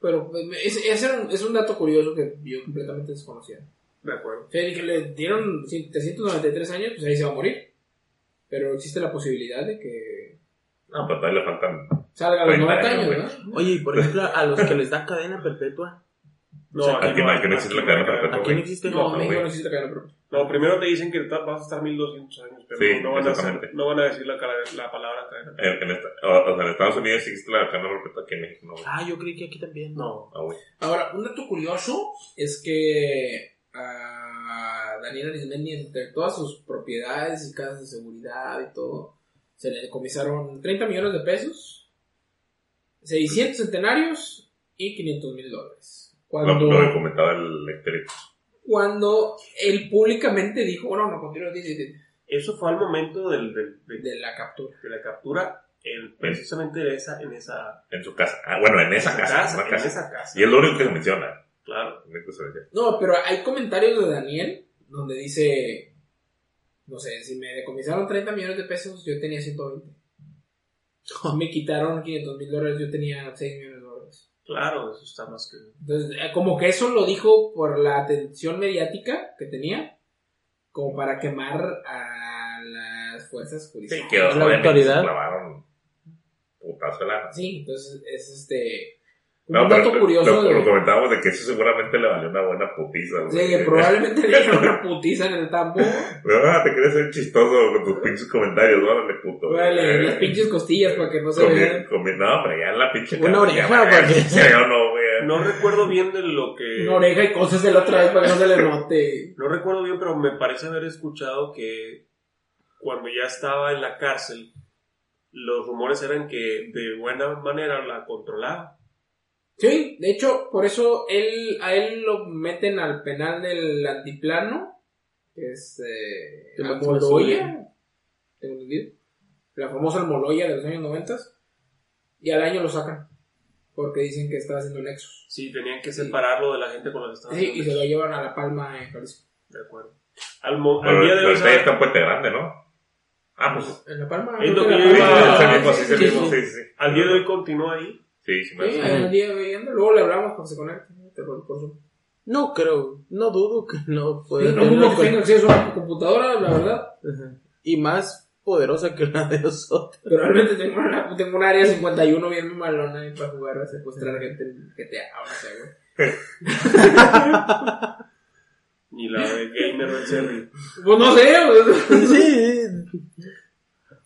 Pero pues, es, es, un, es un dato curioso que yo completamente desconocía. De acuerdo. O sea, que le dieron 793 años, pues ahí se va a morir. Pero existe la posibilidad de que No, pero todavía le faltan. salga a los 30 90 años. ¿no? Oye, y por ejemplo, a los que les da cadena perpetua. No, O sea, aquí aquí no- aquí no existe la cadena perpetua. Aquí no existe. No, No, México no existe cadena perpetua. No, primero te dicen que vas a estar 1200 años, pero Sí, no, van a hacer- no van a decir la, cara- la palabra cadena. En, en esta- o, o sea, en Estados Unidos sí existe la cadena perpetua, aquí en México no. Ah, yo creí que aquí también. No. Ah, güey. Ahora, un dato curioso es que a Daniel Arismendi, entre todas sus propiedades y casas de seguridad y todo, se le decomisaron 30 millones de pesos, 600 centenarios y 500 mil dólares. Lo, Cuando, lo que comentaba el cuando él públicamente dijo, bueno, no, continúa, dice, dice, Eso fue al momento del, del- de, de la captura. de la captura, en- precisamente en esa, en esa, En su casa. Ah, bueno, en esa casa. en esa casa. Y es lo único que se menciona. Claro. No, pero hay comentarios de Daniel donde dice, no sé, si me decomisaron 30 millones de pesos, yo tenía 120. Si me quitaron 500 mil dólares, yo tenía 6 millones de dólares. Claro, eso está más que. Entonces, eh, como que eso lo dijo por la atención mediática que tenía, como para quemar a las fuerzas Sí, judiciales. que La autoridad. se clavaron putazo de lana. Sí, entonces es este... Un No, dato pero curioso lo, de... lo comentábamos de que eso seguramente le valió una buena putiza. güey. Sí, que probablemente le dieron una putiza en el tambo. Ah, te quieres ser chistoso con tus pinches comentarios, órale, puto. Órale, Eh, las pinches costillas para que no se vean. no, pero ya en la pinche Una oreja, güey, porque- sí, yo no, güey. No recuerdo bien de lo que. Una oreja y cosas de la otra vez para que no se le note. No recuerdo bien, pero me parece haber escuchado que cuando ya estaba en la cárcel, los rumores eran que de buena manera la controlaba. Sí, de hecho, por eso él, a él lo meten al penal del antiplano, que es eh, Almoloya, tengo entendido. La famosa Almoloya de los años 90. Y al año lo sacan, porque dicen que estaba haciendo nexos. Sí, tenían que separarlo de la gente con la que estaba Sí, y se lo llevan a La Palma en Jalisco. De acuerdo. Al, mo- al Pero día de hoy, está en Puente Grande, ¿no? Ah, pues. En La Palma. Es lo que yo iba- al día de hoy continúa ahí. Sí, sí, me Sí, hace. al día viendo. Luego le hablamos cuando se conecte. por Zoom. No creo, no dudo que no Sí, pueda no dudo una que tenga acceso a tu computadora, la verdad. Ajá. Y más poderosa que la de nosotros. Probablemente tengo una, tengo un área 51 bien malona ahí para jugar a secuestrar gente en GTA, o no sé, güey. Y la de Gamer Serri. Pues no sé, güey. Sí,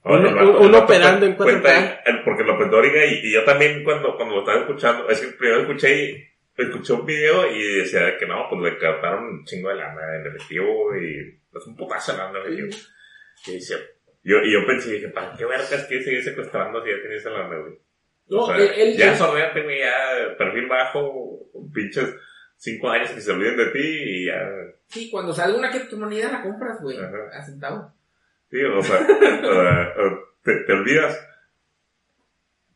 Oye, Uno- uno operando en 4K. cuenta el- porque López Dóriga y, y yo también cuando, cuando lo estaba escuchando, es que primero escuché, escuché un video y decía que no, pues le captaron un chingo de lana en efectivo y es un putazo de lana en efectivo. Y decía, yo, y yo pensé, dije, ¿para qué vergas que seguir secuestrando si ya tienes esa lana, güey? No, O sea, él, ya sorréate, güey, ya perfil bajo, pinches cinco años que se olviden de ti y ya, sí, cuando salga una criptomoneda la compras, güey, a centavo. Sí, o sea, te, te olvidas.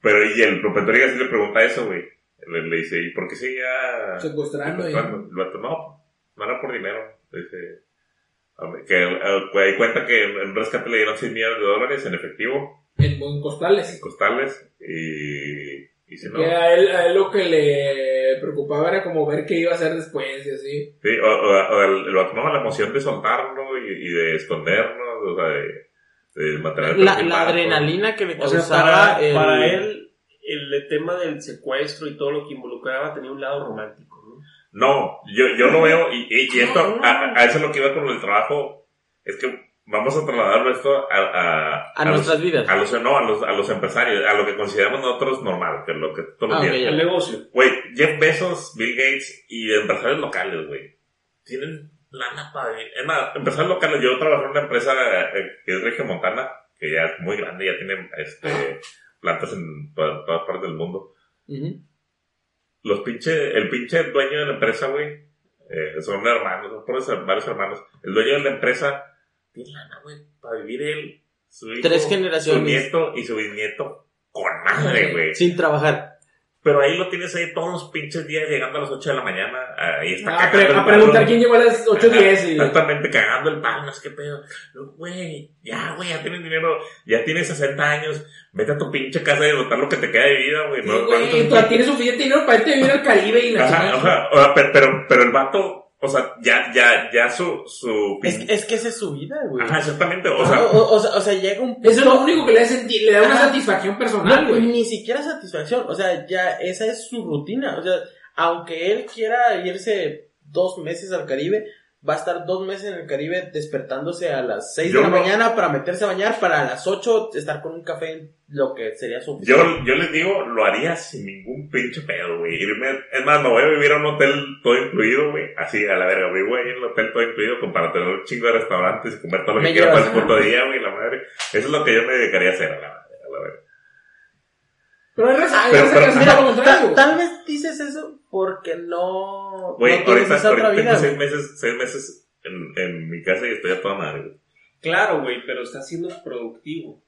Pero y el propietario sí le pregunta eso, güey. Le, le dice, ¿y por qué seguía Secuestrando, secuestrando? El vato, no, no era por dinero. Dice, a ver, que eh, pues, ahí cuenta que en rescate le dieron 100 millones de dólares en efectivo, en, en costales. en costales, y, y si no, Que a él, a él lo que le preocupaba era como ver qué iba a hacer después y así. sí, o, o- o el, vato, no, la emoción de soltarlo y, y de escondernos, o sea, de, de la, adrenalina que le O sea, causaba para, el- para él, el tema del secuestro y todo lo que involucraba tenía un lado romántico, ¿no? No, yo, yo lo veo y, y, y esto, No. a, a eso es lo que iba con el trabajo, es que vamos a trasladarlo esto a, a, a nuestras los, vidas. a los, no, a los, a los empresarios, a lo que consideramos nosotros normal, que es lo que todos los Ah, ok, días. ya. El negocio. Güey, Jeff Bezos, Bill Gates y empresarios locales, güey, tienen lana para vivir. Es más, empresarios locales, yo trabajo en una empresa eh, que es Regia Montana, que ya es muy grande, ya tiene este, plantas en todas, todas partes del mundo. Los pinche, el pinche dueño de la empresa, güey, eh, son hermanos, son varios hermanos. El dueño de la empresa tiene lana, güey, para vivir él, su hijo, Tres su generaciones. nieto y su bisnieto con madre, güey. Sin trabajar. Pero ahí lo tienes ahí todos los pinches días llegando a las 8 de la mañana, ahí está A, cagando pre- a preguntar palo. quién llegó a las 8.10 y... Exactamente, cagando el pan, no sé qué pedo. Güey, ya, güey, ya tienes dinero, ya tienes 60 años, vete a tu pinche casa y notar lo que te queda de vida, güey. Sí, No, güey, tienes suficiente dinero para irte a vivir al Caribe y la Ajá, o sea, pero, pero el vato, o sea, ya, ya, ya su, su, Es, es que esa es su vida, güey. ajá, exactamente, o O, sea, o- o sea, o sea, llega un punto... Eso es lo único que le da, senti- le da una satisfacción personal, No, güey. ni siquiera satisfacción. O sea, ya esa es su rutina. O sea, aunque él quiera irse dos meses al Caribe, va a estar dos meses en el Caribe despertándose a las seis Yo de la no- mañana para meterse a bañar, para a las ocho estar con un café en lo que sería su yo, yo les digo, lo haría sin ningún pinche pedo, güey. Es más, me voy a vivir a un hotel todo incluido, güey. Así, a la verga, güey, güey, en el hotel todo incluido, como para tener un chingo de restaurantes y comer todo lo que quiera para el puto día, güey, la madre. Eso es lo que yo me dedicaría a hacer, a la, a la verga. Pero hay Pero- pero- que hace mira, lo contrario. Ta- tal vez dices eso porque no, Güey, no ahorita, esa otra ahorita vida. tengo seis güey. meses, seis meses en, en mi casa y estoy a toda madre. Claro, güey, pero está siendo productivo.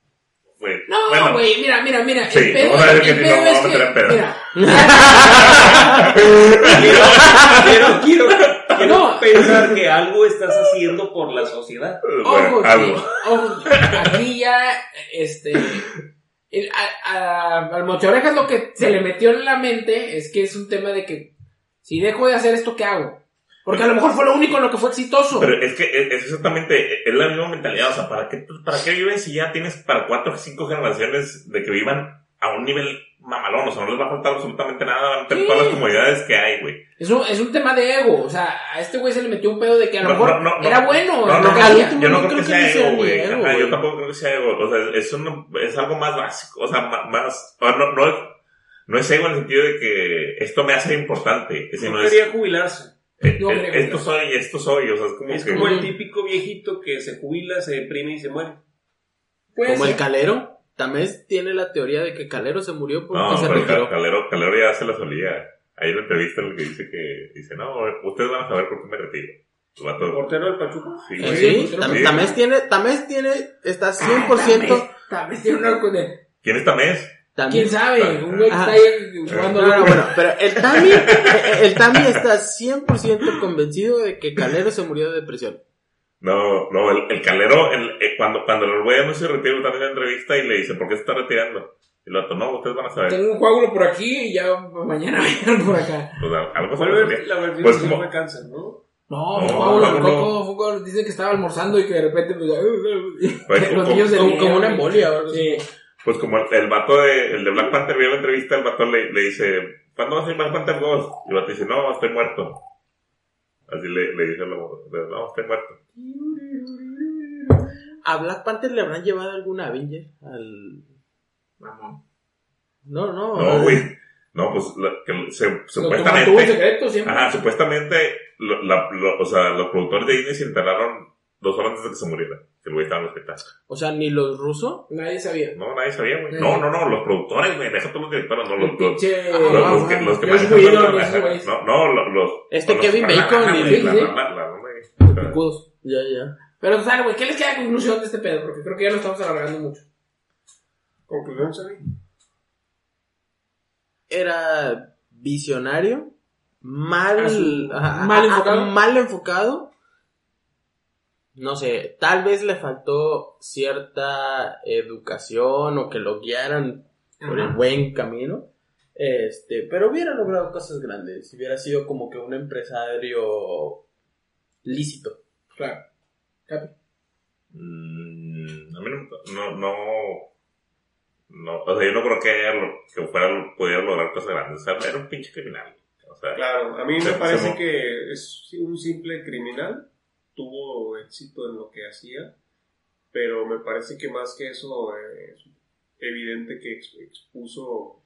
Güey, No, bueno, güey, mira, mira, mira. Sí, el pedo, vamos a ver que pedo no, es vamos a que, meter en pedo. mira, quiero, quiero, quiero No. pensar que algo estás haciendo por la sociedad. bueno, ojo, algo. sí, ojo, aquí ya, este, el- a- a- al mochorejas lo que se le metió en la mente es que es un tema de que si dejo de hacer esto, ¿qué hago? Porque a lo mejor fue lo único en lo que fue exitoso. Pero es que es exactamente, es la misma mentalidad, o sea, ¿para qué, para qué viven si ya tienes para cuatro o cinco generaciones de que vivan a un nivel mamalón? O sea, no les va a faltar absolutamente nada, van a tener Sí. todas las comodidades que hay, güey. Es un, es un tema de ego, o sea, a este güey se le metió un pedo de que a lo No, mejor no, no, no. era bueno. No, no, hacía. yo no no creo que creo sea que sea ego, güey. yo tampoco creo que sea ego. O sea, es, un, es algo más básico, o sea, más, o no, no, es- no es ego en el sentido de que esto me hace importante, sino No es, quería jubilarse. eh, No eh, esto soy, esto soy, o sea, es como Es que... como el típico viejito que se jubila, se deprime y se muere. Puede Como el. Calero. Tamés tiene la teoría de que Calero se murió porque No, se pero retiró. Cal- Calero, Calero ya se la solía. Hay una entrevista en la que dice que, dice, no, ustedes van a saber por qué me retiro. El Portero del Pachuca. sí, sí. Tamés tiene, Tamés tiene, está Ah, 100%. Tamés- Tamés tiene una cosa de- ¿Quién es Tamés? Tamés- ¿Quién sabe? Un güey que está ahí jugando. No, no, bueno, pero el Tami, el, el Tami está 100% convencido de que Calero se murió de depresión. No, no, el, el Calero, el- eh, cuando, cuando el güey anunció su retiro, también en la entrevista y le dice, ¿por qué se está retirando? Y el vato, no, ustedes van a saber. Tengo un coágulo por aquí y ya mañana vayan por acá. Pues al- algo se le la solía. ver- la versión Pues que como- fue cáncer, ¿no? No, No, Pablo no, Coco, fue cuando dice que estaba almorzando y que de repente pues, Pues, los como- niños de como- como una embolia Sí. Pues como el, el vato de, el de Black Panther vio la entrevista, el vato le, le dice, ¿cuándo va a ser Black Panther 2? Y el vato dice, no, estoy muerto. Así le, le dice el lobo, no, estoy muerto. ¿A Black Panther le habrán llevado alguna Avenger? Al... Mamón. No, no. No, güey. No, pues la- que se- supuestamente, secreto siempre. ajá, supuestamente, lo- la- lo- o sea, los productores de Disney se enteraron dos horas antes de que se muriera. Que el güey estaba en el hospital. O sea, ni los rusos. Nadie sabía. No, nadie sabía, güey. No, no, no, los productores, güey. Deja todos los directores, no los, El los, pinche. los- los que, los que manejan. No, no, los, los- Este los- Kevin Bacon la- y-. Los picudos. Ya, ya. Pero, ¿sabes, güey? ¿Qué les queda de conclusión de este pedo? Porque creo que ya lo estamos alargando mucho. Conclusión, Xavi. Era visionario, mal, A su- ajá, mal enfocado. mal enfocado. No sé, tal vez le faltó cierta educación o que lo guiaran por el buen camino. Este, pero hubiera logrado cosas grandes. Hubiera sido como que un empresario lícito. Claro. Capi. Mm, a mí no, no, no, no, o sea, yo no creo que, haya que fuera, pudiera lograr cosas grandes. O sea, era un pinche criminal. O sea, Claro, a mí me parece que es un simple criminal, tuvo éxito en lo que hacía, pero me parece que más que eso eh, es evidente que ex- expuso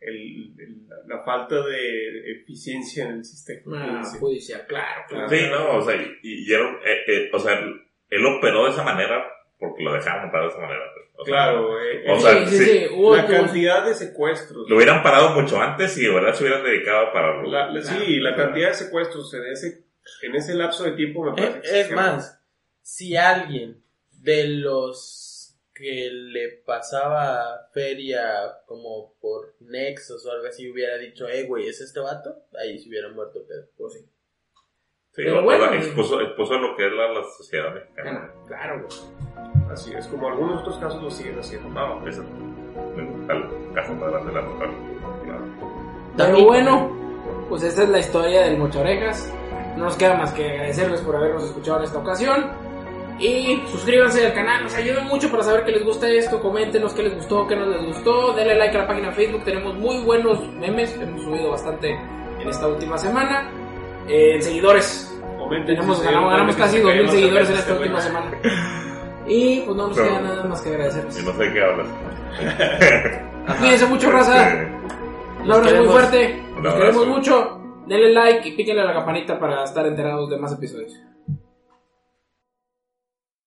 el- el- la, falta de eficiencia en el sistema. Ah, judicial. claro, claro. sí, no, o sea, y, y era un- eh, eh, o sea, él, operó de esa manera porque lo dejaron operar de esa manera. O sea, Claro, eh, O el- sea, sí, sí, sí. sí. Hubo, la cantidad de secuestros. Lo hubieran parado mucho antes y de verdad se hubieran dedicado para... La- la- sí, la cantidad de secuestros en ese, en ese lapso de tiempo me Es, parece es exagerado. más, si alguien de los que le pasaba feria como por Nexus o algo así hubiera dicho, eh, güey, ¿es este vato? Ahí se hubiera muerto el pedo. Pues sí. Sí, Pero bueno, expuso, expuso lo que es la, la sociedad mexicana. Claro, güey. Así es, como algunos otros casos lo siguen haciendo. No, ese es el caso más grande de la mujer. Claro. Pero bueno, pues esta es la historia del Mocharejas. No nos queda más que agradecerles por habernos escuchado en esta ocasión. Y suscríbanse al canal, nos ayuda mucho para saber que les gusta esto. Coméntenos qué les gustó, qué no les gustó. Denle like a la página de Facebook, tenemos muy buenos memes. Hemos subido bastante en esta última semana. Eh, seguidores, Comenten tenemos, ganamos, ganamos casi que se 2000 caen seguidores en esta última semana. Y pues no nos queda nada más que agradecerles. Y no sé qué hablas. Cuídense mucho, raza. Este, Un abrazo muy fuerte. Nos queremos mucho. Denle like y píquenle a la campanita para estar enterados de más episodios.